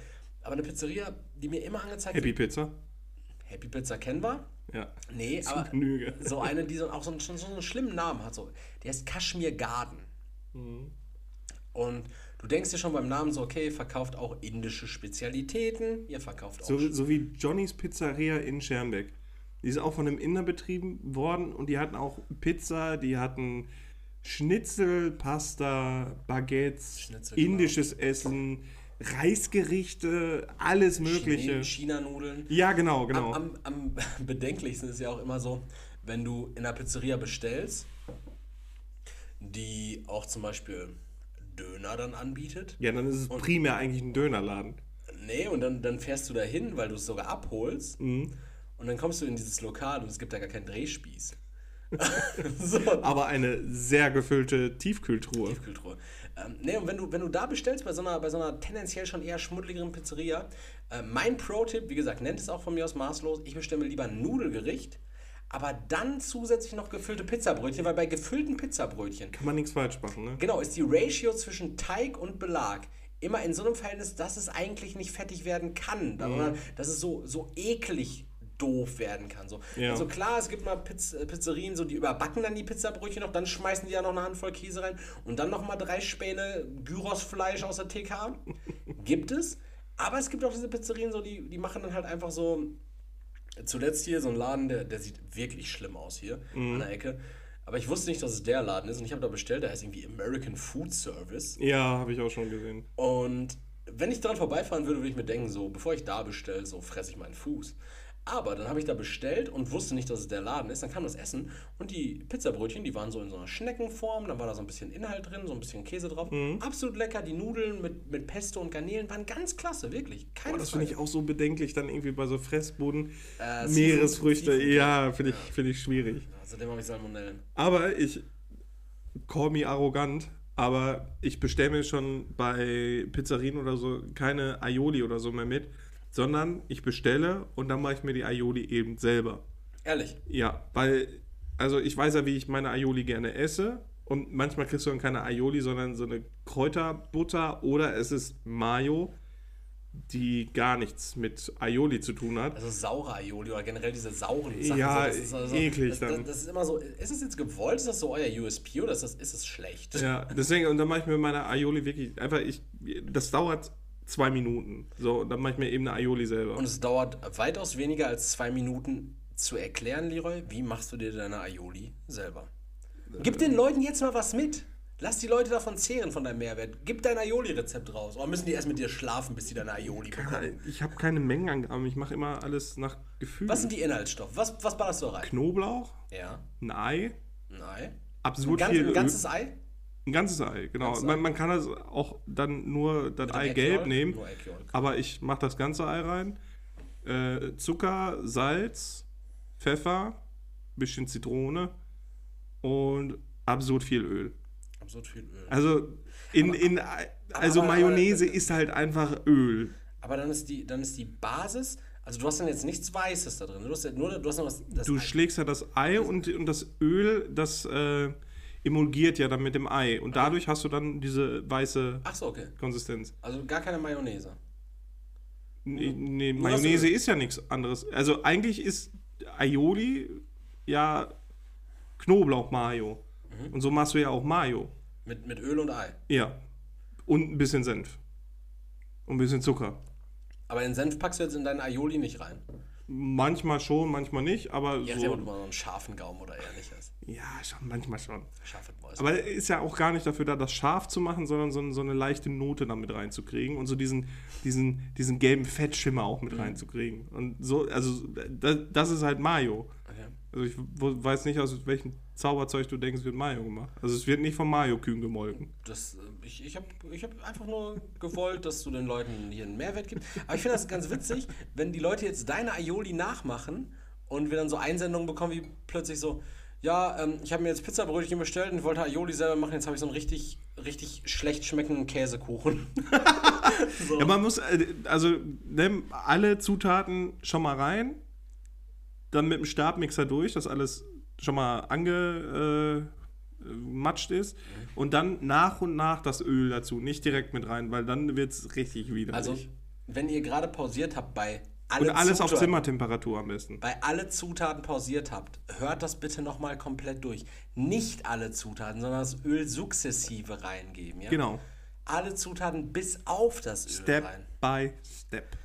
aber eine Pizzeria, die mir immer angezeigt Happy wird, Pizza? Happy Pizza kennen wir, Ja. Nee, Zu aber Genüge. so eine, die so, auch so einen, so einen schlimmen Namen hat. So. Der ist Kashmir Garden. Mhm. Und du denkst dir schon beim Namen so, okay, verkauft auch indische Spezialitäten, ihr verkauft auch. So, so wie Johnny's Pizzeria in Schermbeck. Die ist auch von einem Inder betrieben worden und die hatten auch Pizza, die hatten Schnitzel, Pasta, Baguettes, Schnitzel, genau. indisches Essen, Reisgerichte, alles Mögliche. China- China-Nudeln. Ja, genau, genau. Am, am, am bedenklichsten ist ja auch immer so, wenn du in einer Pizzeria bestellst, die auch zum Beispiel Döner dann anbietet. Ja, dann ist es primär eigentlich ein Dönerladen. Nee, und dann, dann fährst du da hin, weil du es sogar abholst. Mhm. Und dann kommst du in dieses Lokal und es gibt da gar keinen Drehspieß. so, Aber eine sehr gefüllte Tiefkühltruhe. Tiefkühltruhe. Ähm, nee, und wenn du, wenn du da bestellst, bei so einer, bei so einer tendenziell schon eher schmuddeligeren Pizzeria, äh, mein Pro-Tipp, wie gesagt, nennt es auch von mir aus maßlos, ich bestelle mir lieber ein Nudelgericht, aber dann zusätzlich noch gefüllte Pizzabrötchen, weil bei gefüllten Pizzabrötchen, Kann man nichts falsch machen, ne? genau, ist die Ratio zwischen Teig und Belag immer in so einem Verhältnis, dass es eigentlich nicht fettig werden kann, sondern dass es so, so eklig doof werden kann. So. Ja. Also klar, es gibt mal Piz äh, Pizzerien, so die überbacken dann die Pizzabrötchen noch, dann schmeißen die ja noch eine Handvoll Käse rein und dann noch mal drei Späne Gyrosfleisch aus der TK. gibt es. Aber es gibt auch diese Pizzerien, so, die, die machen dann halt einfach so. Zuletzt hier so ein Laden, der, der sieht wirklich schlimm aus hier an der Ecke. Aber ich wusste nicht, dass es der Laden ist und ich habe da bestellt, der heißt irgendwie American Food Service. Ja, habe ich auch schon gesehen. Und wenn ich daran vorbeifahren würde, würde ich mir denken, so, bevor ich da bestelle, so fresse ich meinen Fuß. Aber dann habe ich da bestellt und wusste nicht, dass es der Laden ist. Dann kam das Essen und die Pizzabrötchen, die waren so in so einer Schneckenform. Dann war da so ein bisschen Inhalt drin, so ein bisschen Käse drauf. Mhm. Absolut lecker. Die Nudeln mit, mit Pesto und Garnelen waren ganz klasse, wirklich. Keine Aber das finde ich auch so bedenklich, dann irgendwie bei so Fressboden, Äh, Meeresfrüchte. Ja, finde ich, find ich schwierig. Außerdem habe ich Salmonellen. Aber ich call me arrogant, aber ich bestelle mir schon bei Pizzerien oder so keine Aioli oder so mehr mit, sondern ich bestelle und dann mache ich mir die Aioli eben selber. Ehrlich. Ja, weil, also ich weiß ja, wie ich meine Aioli gerne esse. Und manchmal kriegst du dann keine Aioli, sondern so eine Kräuterbutter oder es ist Mayo, die gar nichts mit Aioli zu tun hat. Also saure Aioli oder generell diese sauren Sachen. Ja, so, das ist also, eklig das, dann. Das, das ist immer so, ist es jetzt gewollt, ist das so euer USP oder ist das, ist es schlecht? Ja, deswegen, und dann mache ich mir meine Aioli wirklich einfach, ich, das dauert zwei Minuten. So, und dann mache ich mir eben eine Aioli selber. Und es dauert weitaus weniger als zwei Minuten zu erklären, Leroy, wie machst du dir deine Aioli selber? Gib den Leuten jetzt mal was mit. Lass die Leute davon zehren, von deinem Mehrwert. Gib dein Aioli-Rezept raus. Oder müssen die erst mit dir schlafen, bis die deine Aioli bekommen? ich habe keine Mengenangaben, ich mache immer alles nach Gefühl. Was sind die Inhaltsstoffe? Was, was ballerst du rein? Knoblauch, Ja. ein Ei, Nein. Ein, absurd ganz, viel ein Öl. ganzes Ei? Ein ganzes Ei, genau. Ganzes Man, man kann das auch dann nur das Ei gelb nehmen, aber ich mache das ganze Ei rein. Äh, Zucker, Salz, Pfeffer, bisschen Zitrone und absurd viel Öl. Absurd viel Öl. Also in, in also aber- Mayonnaise aber- ist halt einfach Öl. Aber dann ist, die, dann ist die Basis, also du hast dann jetzt nichts Weißes da drin. Du hast ja nur, du hast noch was. Das Du schlägst ja das Ei und, und das Öl, das äh, emulgiert ja dann mit dem Ei. Und dadurch hast du dann diese weiße so, okay. Konsistenz. Also gar keine Mayonnaise. Nee, nee Nur das Mayonnaise ist ja nichts anderes. Also eigentlich ist Aioli ja Knoblauch-Mayo. Mhm. Und so machst du ja auch Mayo. Mit, mit Öl und Ei. Ja. Und ein bisschen Senf. Und ein bisschen Zucker. Aber den Senf packst du jetzt in deinen Aioli nicht rein. Manchmal schon, manchmal nicht, aber Ja, so. du mal so einen scharfen Gaumen oder ähnliches. Ja, schon, manchmal schon. Scharfe Mäuse. Aber er ist ja auch gar nicht dafür da, das scharf zu machen, sondern so, so eine leichte Note damit reinzukriegen und so diesen, diesen, diesen gelben Fettschimmer auch Mhm. mit reinzukriegen. Und so, also das, das ist halt Mayo. okay. Also ich weiß nicht, aus welchem Zauberzeug du denkst, wird Mayo gemacht. Also es wird nicht von Mayo-Kühen gemolken. Das, äh, ich ich habe ich hab einfach nur gewollt, dass du den Leuten hier einen Mehrwert gibst. Aber ich finde das ganz witzig, wenn die Leute jetzt deine Aioli nachmachen und wir dann so Einsendungen bekommen, wie plötzlich so, ja, ähm, ich habe mir jetzt Pizzabrötchen bestellt und wollte Aioli selber machen, jetzt habe ich so einen richtig, richtig schlecht schmeckenden Käsekuchen. so. Ja, man muss, äh, also nimm alle Zutaten schon mal rein, dann mit dem Stabmixer durch, dass alles schon mal angematscht ist und dann nach und nach das Öl dazu, nicht direkt mit rein, weil dann wird es richtig widerlich. Also, wenn ihr gerade pausiert habt bei alle und alles auf Zutaten- Zimmertemperatur am besten. bei alle Zutaten pausiert habt, hört das bitte nochmal komplett durch. Nicht alle Zutaten, sondern das Öl sukzessive reingeben. Ja? Genau. Alle Zutaten bis auf das Öl Step rein. by step.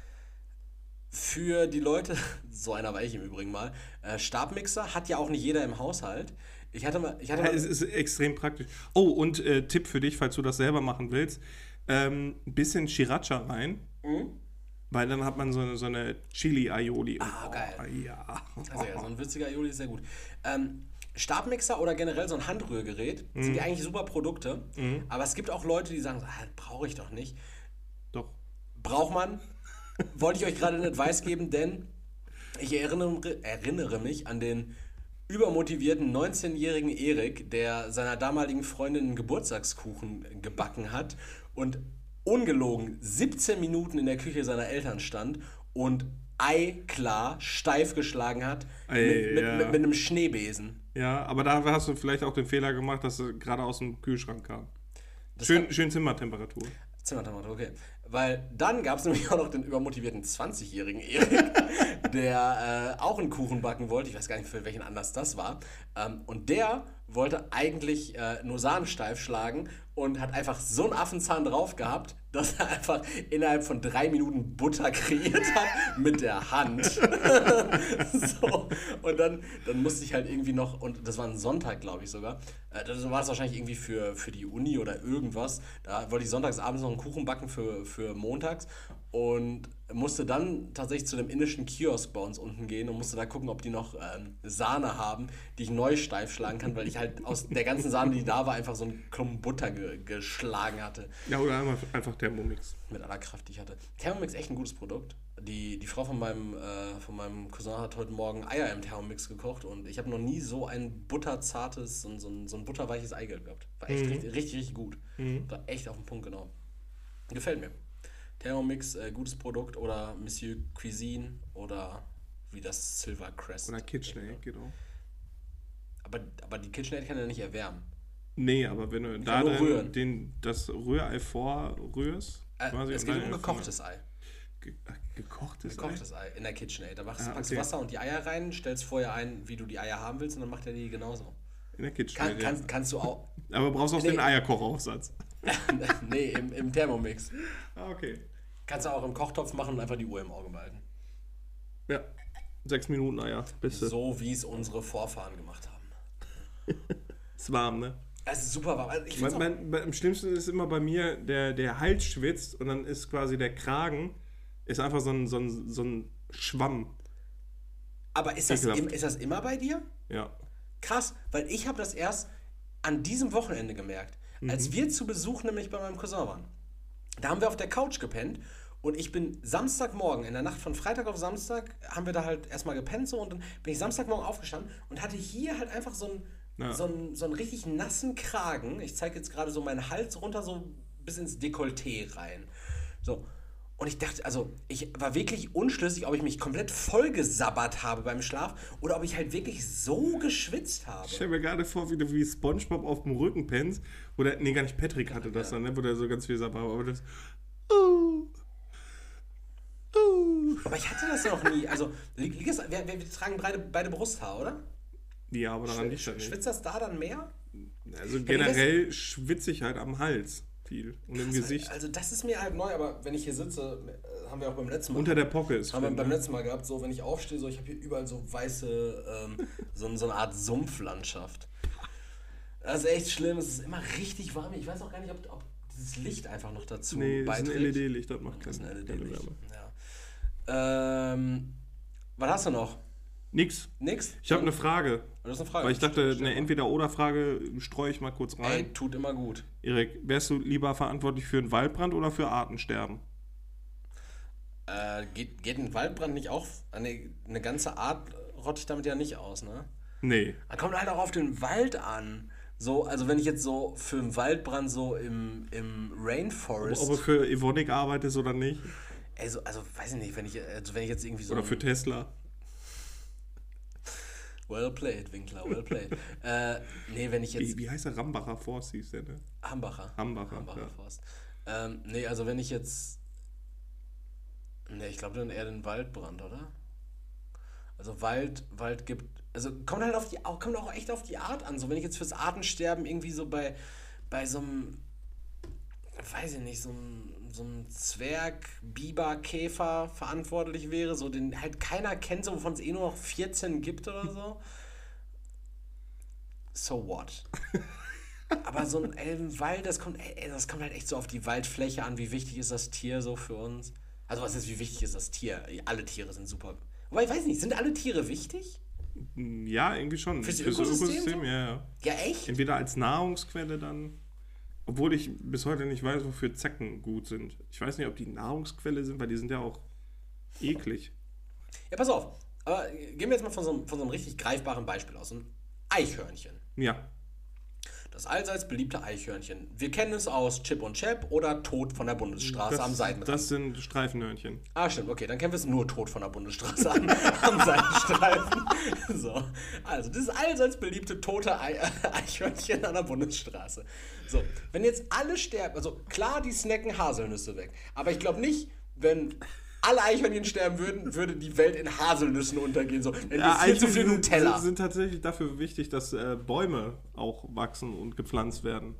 Für die Leute, so einer war ich im Übrigen mal, äh, Stabmixer hat ja auch nicht jeder im Haushalt. Ich hatte mal, ich hatte Ja, mal es ist extrem praktisch. Oh, und äh, Tipp für dich, falls du das selber machen willst: ähm, ein bisschen Sriracha rein. Mhm. Weil dann hat man so eine, so eine Chili-Aioli. Ah, geil. Ja. Also ja, so ein witziger Aioli ist sehr gut. Ähm, Stabmixer oder generell so ein Handrührgerät sind ja eigentlich super Produkte. Aber es gibt auch Leute, die sagen, ah, brauche ich doch nicht. Doch. Braucht man. Wollte ich euch gerade einen Advice geben, denn ich erinnere, erinnere mich an den übermotivierten 19-jährigen Erik, der seiner damaligen Freundin einen Geburtstagskuchen gebacken hat und ungelogen 17 Minuten in der Küche seiner Eltern stand und eiklar steif geschlagen hat Ey, mit, mit, ja. mit, mit einem Schneebesen. Ja, aber da hast du vielleicht auch den Fehler gemacht, dass es gerade aus dem Kühlschrank kam. Das Schön, kann- schön Zimmertemperatur. Zimmertemperatur, okay. Weil dann gab es nämlich auch noch den übermotivierten 20-jährigen Erik, der äh, auch einen Kuchen backen wollte. Ich weiß gar nicht, für welchen Anlass das war. Ähm, und der wollte eigentlich äh, nur Sahnen steif schlagen und hat einfach so einen Affenzahn drauf gehabt, dass er einfach innerhalb von drei Minuten Butter kreiert hat mit der Hand. so. Und dann, dann musste ich halt irgendwie noch, und das war ein Sonntag, glaube ich sogar, äh, das war es wahrscheinlich irgendwie für, für die Uni oder irgendwas. Da wollte ich sonntags abends noch einen Kuchen backen für, für montags und musste dann tatsächlich zu dem indischen Kiosk bei uns unten gehen und musste da gucken, ob die noch ähm, Sahne haben, die ich neu steif schlagen kann, weil ich halt aus der ganzen Sahne, die da war, einfach so einen Klumpen Butter ge geschlagen hatte Ja, oder einfach, einfach Thermomix. mit aller Kraft, die ich hatte. Thermomix echt ein gutes Produkt. Die, die Frau von meinem, äh, von meinem Cousin hat heute Morgen Eier im Thermomix gekocht und ich habe noch nie so ein butterzartes und so ein, so ein butterweiches Eigelb gehabt. War echt richtig, richtig, richtig gut. War echt auf den Punkt genau. Gefällt mir. Thermomix, äh, gutes Produkt oder Monsieur Cuisine oder wie das Silver Crest. Oder KitchenAid, genau. Aber, aber die KitchenAid kann ja nicht erwärmen. Nee, aber wenn du da kann nur drin den, das Rührei vorrührst, Äh, quasi es geht um gekochtes Ei. Ge gekochtes, Gekochtes Ei in der KitchenAid. Da machst, Ah, packst okay. du Wasser und die Eier rein, stellst vorher ein, wie du die Eier haben willst und dann macht er die genauso. Ei. In der Kann, KitchenAid, kannst, ja. kannst du auch. Aber brauchst auch Nee. den Eierkochaufsatz. nee, im, im Thermomix. Ah, okay. Kannst du auch im Kochtopf machen und einfach die Uhr im Auge behalten. Ja. Sechs Minuten Eier. Bist du. So wie es unsere Vorfahren gemacht haben. Ist warm, ne? Es ist super warm. Also ich Mein, mein, bei- am schlimmsten ist immer bei mir, der, der Hals schwitzt und dann ist quasi der Kragen, ist einfach so ein, so ein, so ein Schwamm. aber ist das, im, ist das immer bei dir? Ja. Krass, weil ich habe das erst an diesem Wochenende gemerkt, als wir zu Besuch nämlich bei meinem Cousin waren. Da haben wir auf der Couch gepennt und ich bin Samstagmorgen, in der Nacht von Freitag auf Samstag, haben wir da halt erstmal gepennt so und dann bin ich Samstagmorgen aufgestanden und hatte hier halt einfach so einen, Ja. so einen, so einen richtig nassen Kragen. Ich zeige jetzt gerade so meinen Hals runter, so bis ins Dekolleté rein. So. Und ich dachte, also ich war wirklich unschlüssig, ob ich mich komplett vollgesabbert habe beim Schlaf oder ob ich halt wirklich so geschwitzt habe. Ich stelle mir gerade vor, wie du wie Spongebob auf dem Rücken pennst. Oder, nee, gar nicht Patrick hatte das dann, ne? Wo der so ganz viel Sabber, aber das. Uh, uh. Aber ich hatte das noch nie. Also, li- liegt das, wir, wir, tragen beide, beide Brusthaar, oder? Ja, aber daran liegt das nicht. Schwitzt das da dann mehr? Also das- generell schwitze ich halt am Hals viel. Und im Gesicht. Also, das ist mir halt neu, aber wenn ich hier sitze, äh, haben wir auch beim letzten Mal. Unter der Pocke ist haben wir beim ne? letzten Mal gehabt, so wenn ich aufstehe, so ich habe hier überall so weiße, ähm, so, so eine Art Sumpflandschaft. Das ist echt schlimm, es ist immer richtig warm. Ich weiß auch gar nicht, ob, ob dieses Licht einfach noch dazu Nee, das ist ein beiträgt. LED-Licht, das macht Das ist ein keine LED-Licht. Wärme. Ähm, was hast du noch? Nix. Nix? Ich habe eine Frage. Du hast eine Frage. Weil ich dachte, eine. Entweder-Oder-Frage streue ich mal kurz rein. Ey, tut immer gut. Erik, wärst du lieber verantwortlich für einen Waldbrand oder für Artensterben? Äh, geht, geht ein Waldbrand nicht auch? Eine, eine ganze Art rotte ich damit ja nicht aus, ne? Nee. Man kommt halt auch auf den Wald an. So, also wenn ich jetzt so für einen Waldbrand so im, im Rainforest. Ob du für Evonik arbeitest oder nicht? Ey, so, also weiß ich nicht, wenn ich, also wenn ich jetzt irgendwie so. Oder für Tesla? well played, Winkler, well played. äh, nee, wenn ich jetzt. Wie, wie heißt der Rambacher Forst hieß der, ne? Hambacher. Hambacher, Hambacher ja. Forst. Ähm, nee, also wenn ich jetzt. Nee, ich glaube dann eher den Waldbrand, oder? Also Wald, Wald gibt. Also kommt halt auf die, auch, kommt auch echt auf die Art an. So, wenn ich jetzt fürs Artensterben irgendwie so bei, bei so einem, weiß ich nicht, so einem, so einem Zwerg, Biber, Käfer verantwortlich wäre, so den halt keiner kennt, so wovon es eh nur noch 14 gibt oder so. So what? Aber so ein Elbenwald, das kommt, ey, das kommt halt echt so auf die Waldfläche an. Wie wichtig ist das Tier so für uns? Also was ist, wie wichtig ist das Tier? Alle Tiere sind super. Wobei, ich weiß nicht, sind alle Tiere wichtig? Ja, irgendwie schon. Fürs Ökosystem so? ja, ja. Ja, echt? Entweder als Nahrungsquelle dann. Obwohl ich bis heute nicht weiß, wofür Zecken gut sind. Ich weiß nicht, ob die Nahrungsquelle sind, weil die sind ja auch eklig. Ja, pass auf. Aber gehen wir jetzt mal von so, einem, von so einem richtig greifbaren Beispiel aus. Ein Eichhörnchen. Ja. Das allseits beliebte Eichhörnchen. Wir kennen es aus Chip und Chap oder Tod von der Bundesstraße das, am Seitenrand. Das sind Streifenhörnchen. Ah, stimmt, okay, dann kennen wir es nur Tod von der Bundesstraße am, am Seitenstreifen. So, also dieses allseits beliebte tote Ei Eichhörnchen an der Bundesstraße. So, wenn jetzt alle sterben, also klar, die snacken Haselnüsse weg, aber ich glaube nicht, wenn alle Eichhörnchen sterben würden, würde die Welt in Haselnüssen untergehen. So. Ja, viel zu viel Nutella. Sind, sind tatsächlich dafür wichtig, dass äh, Bäume auch wachsen und gepflanzt werden.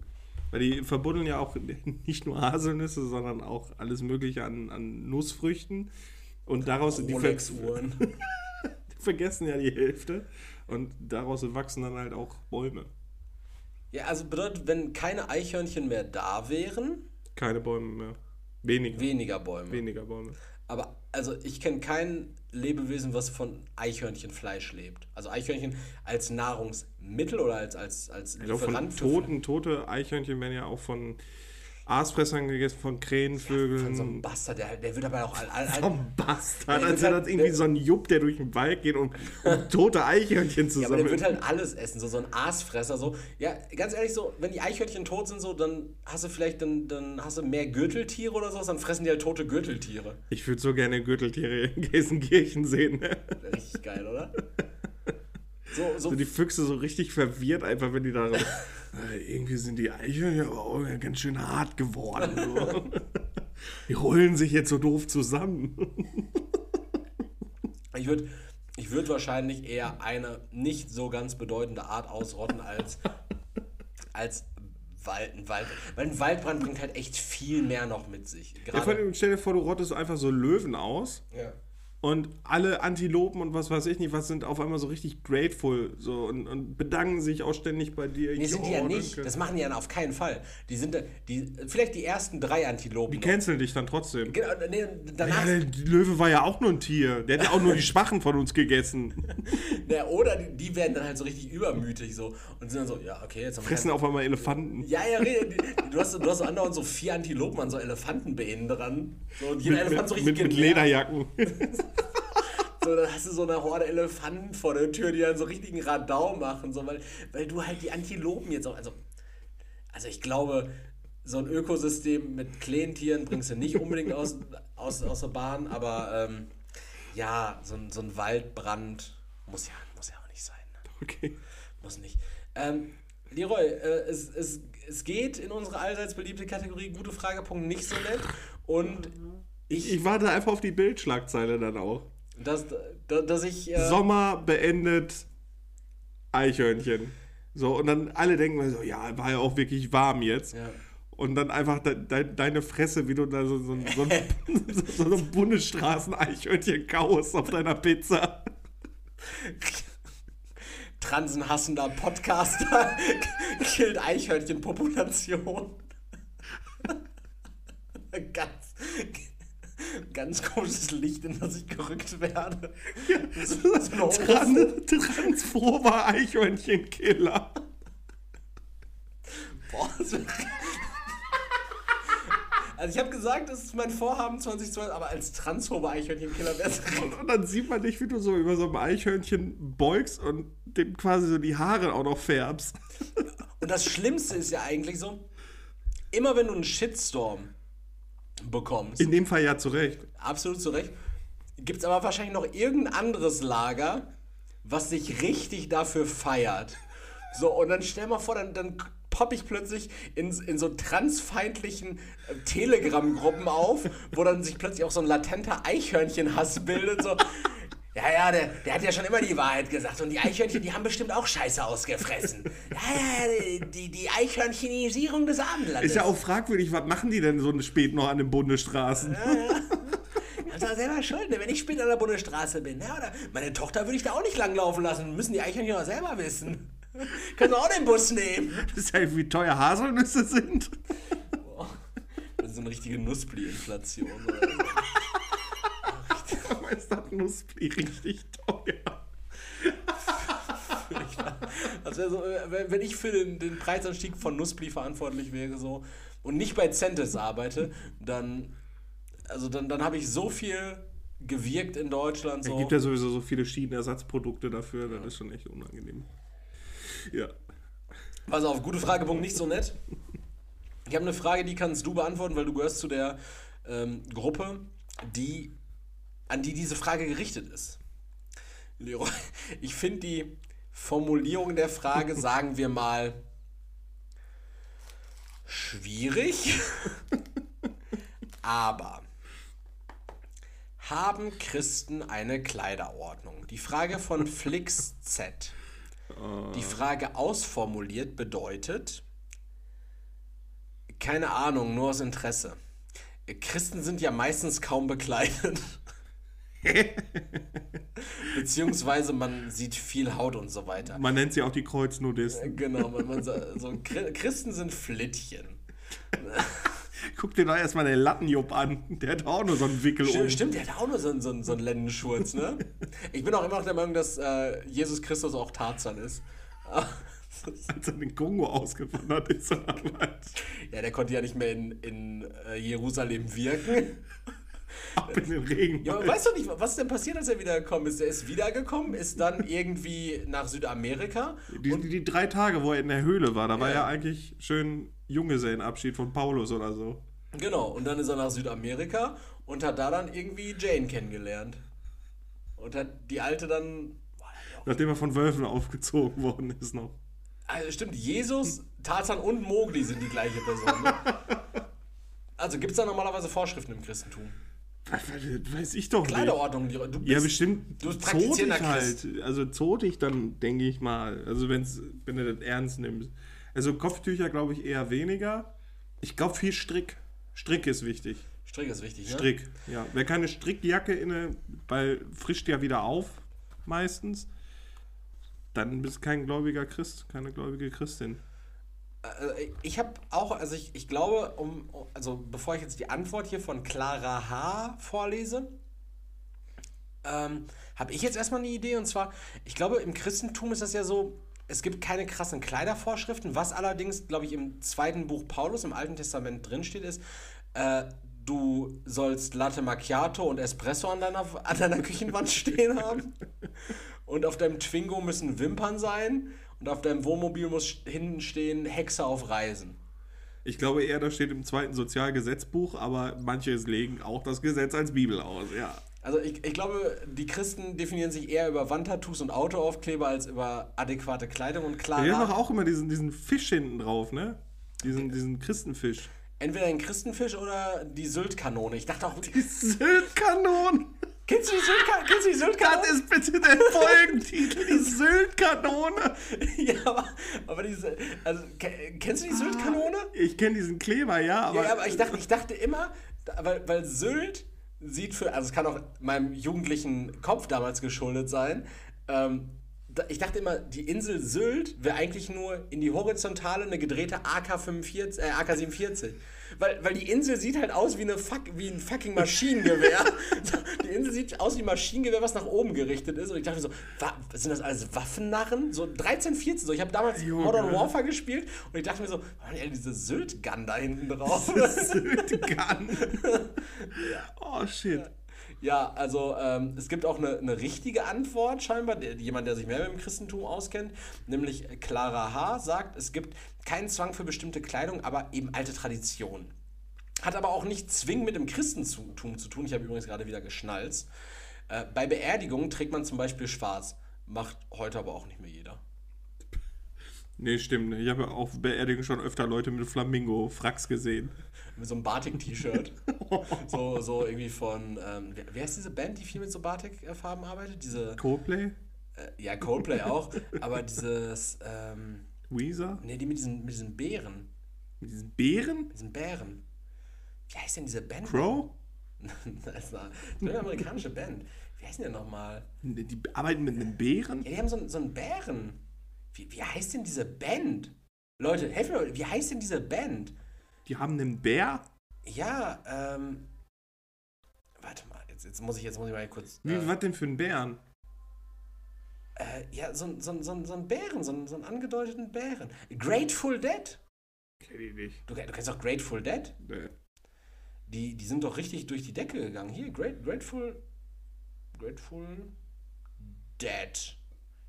Weil die verbuddeln ja auch nicht nur Haselnüsse, sondern auch alles Mögliche an, an Nussfrüchten. Und daraus die, ver vergessen ja die Hälfte. Und daraus wachsen dann halt auch Bäume. Ja, also bedeutet, wenn keine Eichhörnchen mehr da wären, Keine Bäume mehr. Weniger. weniger Bäume. Weniger Bäume. Aber also ich kenne kein Lebewesen, was von Eichhörnchenfleisch lebt. Also Eichhörnchen als Nahrungsmittel oder als, als, als Ich glaube, von Lieferant toten, tote Eichhörnchen werden ja auch von Aasfressern gegessen, von Krähenvögeln. Von so einem Bastard, der, der wird aber auch all, all, all, Vom Bastard, als wäre halt- das irgendwie der- so ein Jupp, der durch den Wald geht, um, um tote Eichhörnchen zu Ja, aber der sammeln. wird halt alles essen, so, so ein Aasfresser. So. Ja, ganz ehrlich, so, wenn die Eichhörnchen tot sind, so, dann hast du vielleicht dann, dann hast du mehr Gürteltiere oder so, dann fressen die halt tote Gürteltiere. ich würde so gerne Gürteltiere in Gelsenkirchen sehen. Richtig geil, oder? So, so, So die Füchse so richtig verwirrt, einfach wenn die da. äh, irgendwie sind die Eichhörnchen aber auch ganz schön hart geworden. So. die rollen sich jetzt so doof zusammen. Ich würde ich würd wahrscheinlich eher eine nicht so ganz bedeutende Art ausrotten als, als Wald, ein Wald. Weil ein Waldbrand bringt halt echt viel mehr noch mit sich. Ja, vor allem, stell dir vor, du rottest einfach so Löwen aus. ja. Und alle Antilopen und was weiß ich nicht, was sind auf einmal so richtig grateful so und, und bedanken sich auch ständig bei dir. Nee, sind die ja nicht. Das machen die ja auf keinen Fall. Die sind die, vielleicht die ersten drei Antilopen. Die canceln dich dann trotzdem. Genau, nee, danach, Ja, der Löwe war ja auch nur ein Tier. Der hat ja auch nur die Schwachen von uns gegessen. na, oder die, die werden dann halt so richtig übermütig so und sind dann so, ja, okay, jetzt haben wir Fressen auf einmal Elefanten. Ja, ja, Du hast, du hast so andauernd so vier Antilopen an so Elefantenbeinen dran. So, und jeder Mit, Elefant so richtig mit, mit. Lederjacken. So, dann hast du so eine Horde Elefanten vor der Tür, die dann so richtigen Radau machen, so, weil, weil du halt die Antilopen jetzt auch. Also, also ich glaube, so ein Ökosystem mit kleinen Tieren bringst du nicht unbedingt aus, aus, aus der Bahn, aber ähm, ja, so ein, so ein Waldbrand muss ja, muss ja auch nicht sein. Ne? Okay. Muss nicht. Ähm, Leroy, äh, es, es, es geht in unsere allseits beliebte Kategorie Gute Fragepunkt nicht so nett. Und ich, Ich warte einfach auf die Bildschlagzeile dann auch. Dass, dass, ich. Äh, Sommer beendet Eichhörnchen. So, und dann alle denken so, ja, war ja auch wirklich warm jetzt. Ja. Und dann einfach de de deine Fresse, wie du da so, so, so, ein, so, so ein Bundesstraßen-Eichhörnchen kaust auf deiner Pizza. transenhassender Podcaster killt Eichhörnchenpopulation. ganz, ganz komisches Licht, in das ich gerückt werde. So, so Tran Transformer Eichhörnchenkiller. Boah, das wär- Also ich habe gesagt, das ist mein Vorhaben 2012, aber als transphober Eichhörnchenkiller wäre es Und dann sieht man dich, wie du so über so ein Eichhörnchen beugst und dem quasi so die Haare auch noch färbst. Und das Schlimmste ist ja eigentlich so, immer wenn du einen Shitstorm bekommst, In dem Fall ja zu Recht. absolut zu Recht, gibt es aber wahrscheinlich noch irgendein anderes Lager, was sich richtig dafür feiert. So, und dann stell mal vor, dann, dann popp ich plötzlich in, in so transfeindlichen äh, Telegram-Gruppen auf, wo dann sich plötzlich auch so ein latenter Eichhörnchenhass bildet. So, ja, ja, der, der hat ja schon immer die Wahrheit gesagt. Und die Eichhörnchen, die haben bestimmt auch Scheiße ausgefressen. Ja, ja, die, die Eichhörnchenisierung des Abendlandes. Ist ja auch fragwürdig, was machen die denn so spät noch an den Bundesstraßen? Das ist ja selber schuld, ne? wenn ich später an der Bundesstraße bin. Ja, oder meine Tochter würde ich da auch nicht langlaufen lassen. Müssen die Eichhörnchen auch selber wissen. Können sie auch den Bus nehmen. Das ist halt, wie teuer Haselnüsse sind. Das ist so eine richtige Nussbli-Inflation. Ist das Nussbli richtig teuer. Das wär so, äh, wenn- ich für den, den Preisanstieg von Nussbli verantwortlich wäre so und nicht bei Centis arbeite, dann also dann, dann habe ich so viel gewirkt in Deutschland. Es So. gibt ja sowieso so viele Schienenersatzprodukte dafür, das ist schon echt unangenehm. Ja. Pass auf, gute Fragepunkt, nicht so nett. Ich habe eine Frage, die kannst du beantworten, weil du gehörst zu der ähm, Gruppe, die, an die diese Frage gerichtet ist. Leroy, ich finde die Formulierung der Frage, sagen wir mal, schwierig, aber haben Christen eine Kleiderordnung? Die Frage von Flix Z. Die Frage ausformuliert bedeutet, keine Ahnung, nur aus Interesse. Christen sind ja meistens kaum bekleidet. Beziehungsweise man sieht viel Haut und so weiter. Man nennt sie auch die Kreuznudisten. Genau, man, man so, Chri- Christen sind Flittchen. Guck dir doch erstmal den Lattenjupp an. Der hat auch nur so einen Wickel Stimmt, um. stimmt, der hat auch nur so einen, so einen, so einen Lendenschurz, ne? Ich bin auch immer noch der Meinung, dass äh, Jesus Christus auch Tarzan ist. Als er in den Kongo ausgewandert ist. Ja, der konnte ja nicht mehr in, in äh, Jerusalem wirken. Ab in den Regen. Ja, weißt du nicht, was denn passiert, als er wiedergekommen ist? Er ist wiedergekommen, ist dann irgendwie nach Südamerika. Die, und die, die drei Tage, wo er in der Höhle war, da war Ja. ja eigentlich schön Junggesellenabschied von Paulus oder so. genau, und dann ist er nach Südamerika und hat da dann irgendwie Jane kennengelernt. Und hat die alte dann. Nachdem er von Wölfen aufgezogen worden ist noch. Also stimmt, Jesus, Tarzan und Mowgli sind die gleiche Person. Ne? Also gibt es da normalerweise Vorschriften im Christentum? Weiß ich doch nicht. Kleiderordnung, du bist, Ja, bestimmt Du bist zotig halt. Also zotig dann, denke ich mal. Also wenn's, wenn du das ernst nimmst. Also Kopftücher glaube ich eher weniger. Ich glaube viel Strick. Strick ist wichtig. Strick ist wichtig, ne? Strick, ja. Wer keine Strickjacke inne, weil frischt ja wieder auf, meistens, dann bist du kein gläubiger Christ, keine gläubige Christin. Äh, Ich habe auch, also ich, ich glaube, um, also bevor ich jetzt die Antwort hier von Clara H. vorlese, ähm, habe ich jetzt erstmal eine Idee und zwar, ich glaube, im Christentum ist das ja so, es gibt keine krassen Kleidervorschriften, was allerdings, glaube ich, im zweiten Buch Paulus im Alten Testament drinsteht, ist, äh, du sollst Latte Macchiato und Espresso an deiner, an deiner Küchenwand stehen haben. Und auf deinem Twingo müssen Wimpern sein. Und auf deinem Wohnmobil muss hinten stehen Hexe auf Reisen. Ich glaube eher, das steht im zweiten Sozialgesetzbuch, aber manche legen auch das Gesetz als Bibel aus, ja. Also ich, ich glaube, die Christen definieren sich eher über Wandtattoos und Autoaufkleber als über adäquate Kleidung und klar. Die haben doch auch immer diesen, diesen Fisch hinten drauf, ne? Diesen, diesen Christenfisch. Entweder den Christenfisch oder die Syltkanone. Ich dachte auch, Die Syltkanone! Kennst du die Syltkanone? Kennst du die Syltkanone? Das ist bitte der Folgentitel, die Syltkanone! ja, aber, aber diese, also ke- kennst du die Syltkanone? Ich kenne diesen Kleber, ja, aber. Ja, aber ich dachte, ich dachte immer, weil, weil Sylt sieht für, also es kann auch meinem jugendlichen Kopf damals geschuldet sein, ähm, ich dachte immer, die Insel Sylt wäre eigentlich nur in die Horizontale eine gedrehte AK-45, äh, AK-47. Weil, weil die Insel sieht halt aus wie, eine fuck, wie ein fucking Maschinengewehr. Die Insel sieht aus wie ein Maschinengewehr, was nach oben gerichtet ist. Und ich dachte mir so, sind das alles Waffennarren? So 13, 14. So. Ich habe damals Junge. Modern Warfare gespielt und ich dachte mir so, Mann, ey, diese Sylt-Gun da hinten drauf. Syltkan. Oh, shit. Ja, also ähm, es gibt auch eine, eine richtige Antwort scheinbar, der, jemand, der sich mehr mit dem Christentum auskennt, nämlich Clara H. sagt, es gibt keinen Zwang für bestimmte Kleidung, aber eben alte Traditionen. Hat aber auch nicht zwingend mit dem Christentum zu tun. Ich habe übrigens gerade wieder geschnalzt. Äh, bei Beerdigungen trägt man zum Beispiel schwarz. Macht heute aber auch nicht mehr jeder. Nee, stimmt. Ich habe auf Beerdigungen schon öfter Leute mit Flamingo-Fracks gesehen. Mit so einem Batik-T-Shirt. so, so irgendwie von, ähm, wer, wer ist diese Band, die viel mit so Batik-Farben arbeitet? Diese, Coldplay? äh, ja, Coldplay auch, aber dieses, ähm, Weezer? ne, die mit diesen, mit diesen Bären, Mit diesen Bären? mit diesen Bären. Wie heißt denn diese Band? Crow? das ist eine, amerikanische Band. Wie heißt denn der nochmal? Die arbeiten mit einem Bären? Ja, die haben so, einen- so einen Bären. Wie, wie heißt denn diese Band? Leute, helft mir wie heißt denn diese Band? Die haben einen Bär? Ja, ähm. Warte mal, jetzt jetzt, muss ich, jetzt muss ich mal kurz. Wie, äh, was denn für ein Bären? Äh, ja, so, ein- so, so, so ein Bären, so, so einen angedeuteten Bären. Grateful Dead. Kenn ich nicht. Du, du kennst doch Grateful Dead? Nee. Die, die sind doch richtig durch die Decke gegangen. Hier, Great, Grateful. Grateful Dead.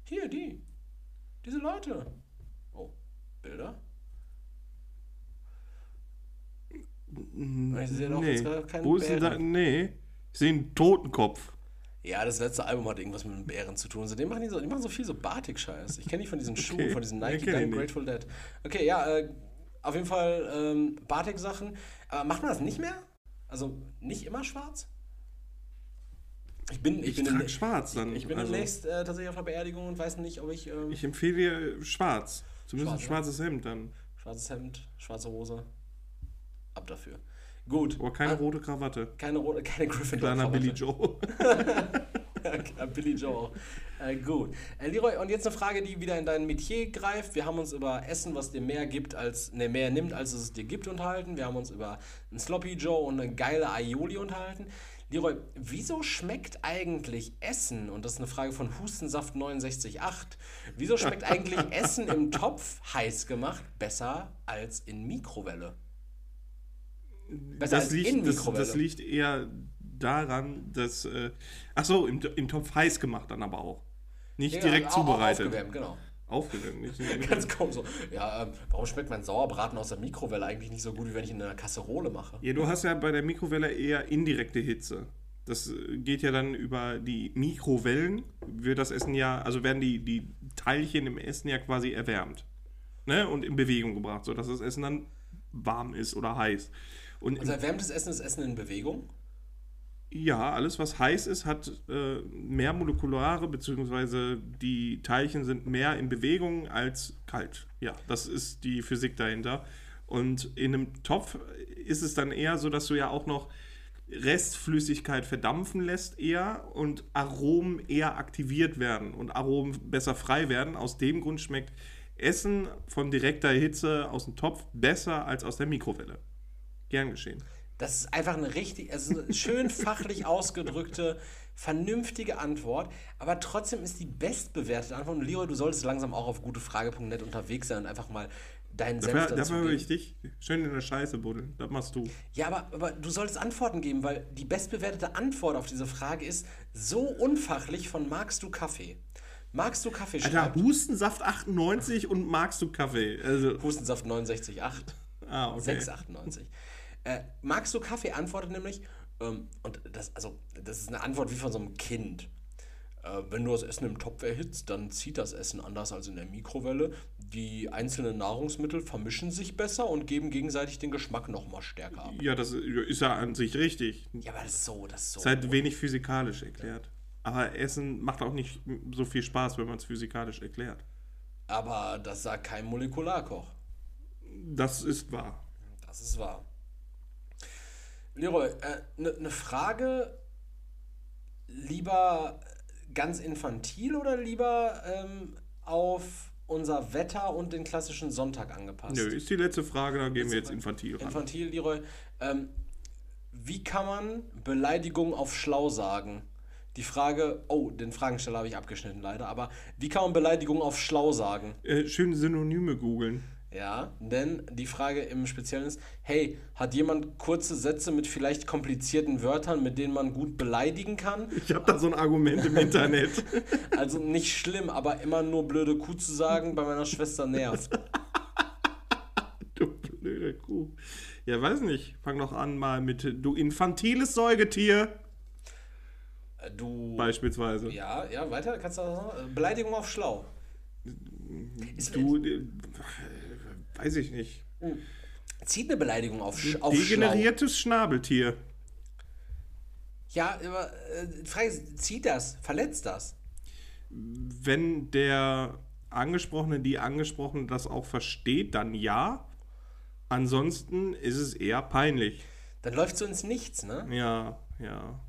Hier, die. Diese Leute. Oh, Bilder? Ich sehe doch nee. jetzt keinen Wo ist denn da? Nee. Ich sehe einen Totenkopf. Ja, das letzte Album hat irgendwas mit einem Bären zu tun. Seitdem machen die so, die machen so viel so Batik-Scheiß. Ich kenne die von diesen Schuhen, Okay. von diesen Nike ich Dunk. Grateful Dead. Okay, ja, äh, auf jeden Fall ähm, Batik-Sachen. Aber macht man das nicht mehr? Also nicht immer schwarz? Ich bin, ich Ich, bin, trage dem- schwarz dann. ich bin also, demnächst äh, tatsächlich auf der Beerdigung und weiß nicht, ob ich ähm, Ich empfehle dir schwarz. Zumindest ein Schwarz, schwarzes Hemd dann. schwarzes Hemd, schwarze Hose. Ab dafür. Gut. Aber keine Ah, rote Krawatte. keine rote, keine Gryffindor. Kleiner Billy Joe. Ja, Billy Joe auch. Äh, gut. Äh, Leroy, und jetzt eine Frage, die wieder in dein Metier greift. Wir haben uns über Essen, was dir mehr gibt, als ne, mehr nimmt, als es dir gibt, unterhalten. Wir haben uns über einen Sloppy Joe und eine geile Aioli unterhalten. Leroy, wieso schmeckt eigentlich Essen, und das ist eine Frage von Hustensaft 69.8, wieso schmeckt eigentlich Essen im Topf heiß gemacht besser als in Mikrowelle? Besser Das als liegt, in das, das liegt eher daran, dass. Äh, ach so, im, im Topf heiß gemacht dann aber auch. Nicht Ja, direkt au- au- zubereitet. Aufgewärmt, genau. Aufgewärmt. Nicht, Ganz kaum so. Ja, ähm, warum schmeckt mein Sauerbraten aus der Mikrowelle eigentlich nicht so gut, wie wenn ich ihn in einer Kasserole mache? Ja, du hast ja bei der Mikrowelle eher indirekte Hitze. Das äh, geht ja dann über die Mikrowellen, wird das Essen ja, also werden die, die Teilchen im Essen ja quasi erwärmt. Ne? Und in Bewegung gebracht, sodass das Essen dann warm ist oder heiß. Und Also erwärmtes Essen ist Essen in Bewegung. ja, alles was heiß ist, hat äh, mehr molekulare, beziehungsweise die Teilchen sind mehr in Bewegung als kalt. Ja, das ist die Physik dahinter. Und in einem Topf ist es dann eher so, dass du ja auch noch Restflüssigkeit verdampfen lässt eher und Aromen eher aktiviert werden und Aromen besser frei werden. Aus dem Grund schmeckt Essen von direkter Hitze aus dem Topf besser als aus der Mikrowelle. Gern geschehen. Das ist einfach eine richtig, also eine schön fachlich ausgedrückte, vernünftige Antwort. Aber trotzdem ist die bestbewertete Antwort. Und Leroy, du solltest langsam auch auf gutefrage.net unterwegs sein und einfach mal deinen Senf Dafür, dazu dafür höre ich dich. Schön in der Scheiße buddeln. Das machst du. Ja, aber, aber du solltest Antworten geben, weil die bestbewertete Antwort auf diese Frage ist so unfachlich von magst du Kaffee? Magst du Kaffee? Alter, schreibt Hustensaft 98 und magst du Kaffee? Also, Hustensaft 69,8. ah, okay. 6,98. Äh, magst du Kaffee? Antwortet nämlich, ähm, und das, also, das ist eine Antwort wie von so einem Kind. Äh, wenn du das Essen im Topf erhitzt, dann zieht das Essen anders als in der Mikrowelle. Die einzelnen Nahrungsmittel vermischen sich besser und geben gegenseitig den Geschmack nochmal stärker ab. Ja, das ist ja an sich richtig. Ja, aber das ist so, das ist so. Ist halt wenig physikalisch erklärt. Aber Essen macht auch nicht so viel Spaß, wenn man es physikalisch erklärt. aber das sagt kein Molekularkoch. Das ist wahr. Das ist wahr. Leroy, eine ne Frage lieber ganz infantil oder lieber ähm, auf unser Wetter und den klassischen Sonntag angepasst? Nö, ist die letzte Frage, da gehen wir jetzt infantil ran. Infantil, Leroy. Ähm, wie kann man Beleidigung auf schlau sagen? Die Frage, oh, den Fragensteller habe ich abgeschnitten leider, aber wie kann man Beleidigung auf schlau sagen? Äh, schön Synonyme googeln. Ja, denn die Frage im Speziellen ist, hey, hat jemand kurze Sätze mit vielleicht komplizierten Wörtern, mit denen man gut beleidigen kann? Ich habe da so ein Argument im Internet. Also nicht schlimm, aber immer nur blöde Kuh zu sagen, bei meiner Schwester nervt. du blöde Kuh. Ja, weiß nicht. Fang doch an mal mit du infantiles Säugetier Äh, Du. beispielsweise. Ja, ja, weiter, kannst du? Äh, Beleidigung auf schlau. Ist, Du, äh, weiß ich nicht. zieht eine Beleidigung auf, sch auf schlau. Degeneriertes Schnabeltier. Ja, aber äh, Frage zieht das? Verletzt das? Wenn der Angesprochene, die Angesprochene das auch versteht, dann ja. Ansonsten ist es eher peinlich. Dann läuft so ins Nichts, ne? Ja, ja.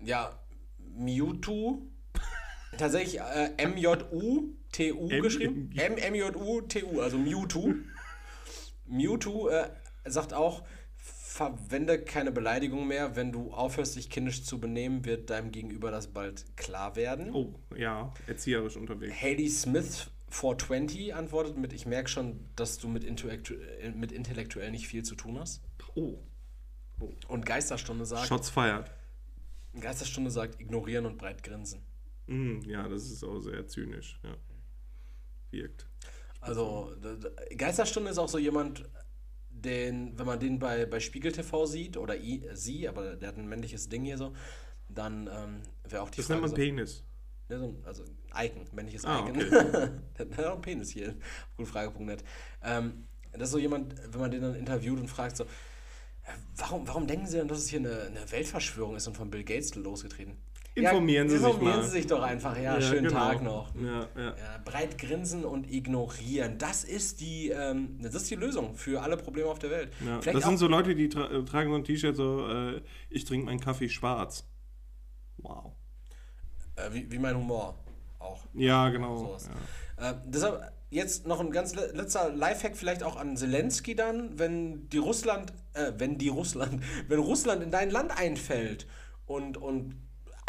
Ja, Mewtwo. Tatsächlich äh, M-J-U-T-U M- geschrieben. M-M-J-U-T-U, also Mewtwo. Mewtwo äh, sagt auch, verwende keine Beleidigung mehr. Wenn du aufhörst, dich kindisch zu benehmen, wird deinem Gegenüber das bald klar werden. Oh, ja, erzieherisch unterwegs. Haley Smith 420 antwortet mit, ich merke schon, dass du mit, intellektu mit intellektuell nicht viel zu tun hast. Oh, Und Geisterstunde sagt, Shots fired. Geisterstunde sagt, ignorieren und breit grinsen. Mm, ja, das ist auch sehr zynisch. Ja. Wirkt. Also, Geisterstunde ist auch so jemand, den, wenn man den bei, bei Spiegel TV sieht, oder i, sie, aber der hat ein männliches Ding hier so, dann ähm, wäre auch die Das nennt man so, Penis. ja, so, ein- also Icon, männliches Ah, Icon. okay. der hat auch einen Penis hier, gutfrage.net. Ähm, das ist so jemand, wenn man den dann interviewt und fragt so, äh, warum, warum denken Sie denn, dass es hier eine, eine Weltverschwörung ist und von Bill Gates losgetreten? Informieren Sie sich informieren mal. Sie sich doch einfach, ja, schönen genau. Tag noch. Ja, ja. Ja, breit grinsen und ignorieren. Das ist die, ähm, das ist die Lösung für alle Probleme auf der Welt. Ja, das sind so Leute, die tra äh, tragen so ein T-Shirt so, äh, ich trinke meinen Kaffee schwarz. Wow. äh, wie, wie mein Humor auch. Ja, genau. Ja. Äh, deshalb jetzt noch ein ganz le- letzter Lifehack vielleicht auch an Zelensky dann, wenn die Russland, äh, wenn die Russland, wenn Russland in dein Land einfällt und, und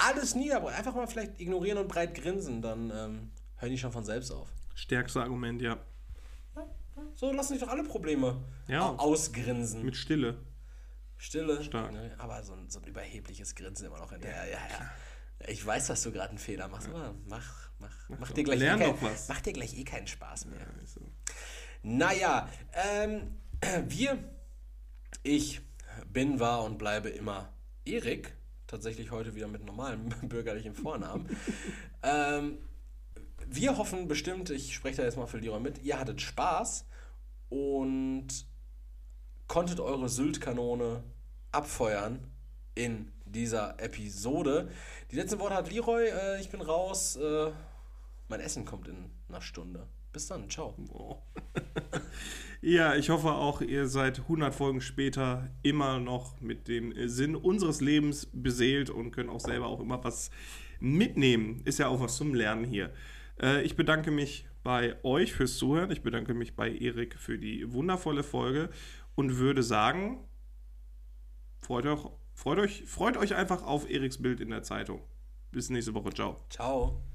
alles niederbrennt, einfach mal vielleicht ignorieren und breit grinsen, dann ähm, hören die schon von selbst auf. Stärkste Argument, ja. So lassen sich doch alle Probleme Ja. au- ausgrinsen. Mit Stille. Stille. Stark. Aber so ein, so ein überhebliches Grinsen immer noch hinterher. Ja, ja. Ich weiß, dass du gerade einen Fehler machst, aber mach, mach, mach, doch. dir gleich Lern eh kein, was. Mach dir gleich eh keinen Spaß mehr. Also, Naja, ähm, wir, ich bin, war und bleibe immer Erik. Tatsächlich heute wieder mit normalem bürgerlichen Vornamen. ähm, wir hoffen bestimmt, ich spreche da jetzt mal für Leroy mit, ihr hattet Spaß und konntet eure Sylt-Kanone abfeuern in dieser Episode. Die letzten Worte hat Leroy. Äh, ich bin raus. Äh, mein Essen kommt in einer Stunde. Bis dann. Ciao. oh. ja, ich hoffe auch, ihr seid 100 Folgen später immer noch mit dem Sinn unseres Lebens beseelt und könnt auch selber auch immer was mitnehmen. Ist ja auch was zum Lernen hier. Äh, ich bedanke mich bei euch fürs Zuhören. Ich bedanke mich bei Erik für die wundervolle Folge und würde sagen, freut euch, freut euch, freut euch einfach auf Eriks Bild in der Zeitung. Bis nächste Woche. Ciao. Ciao.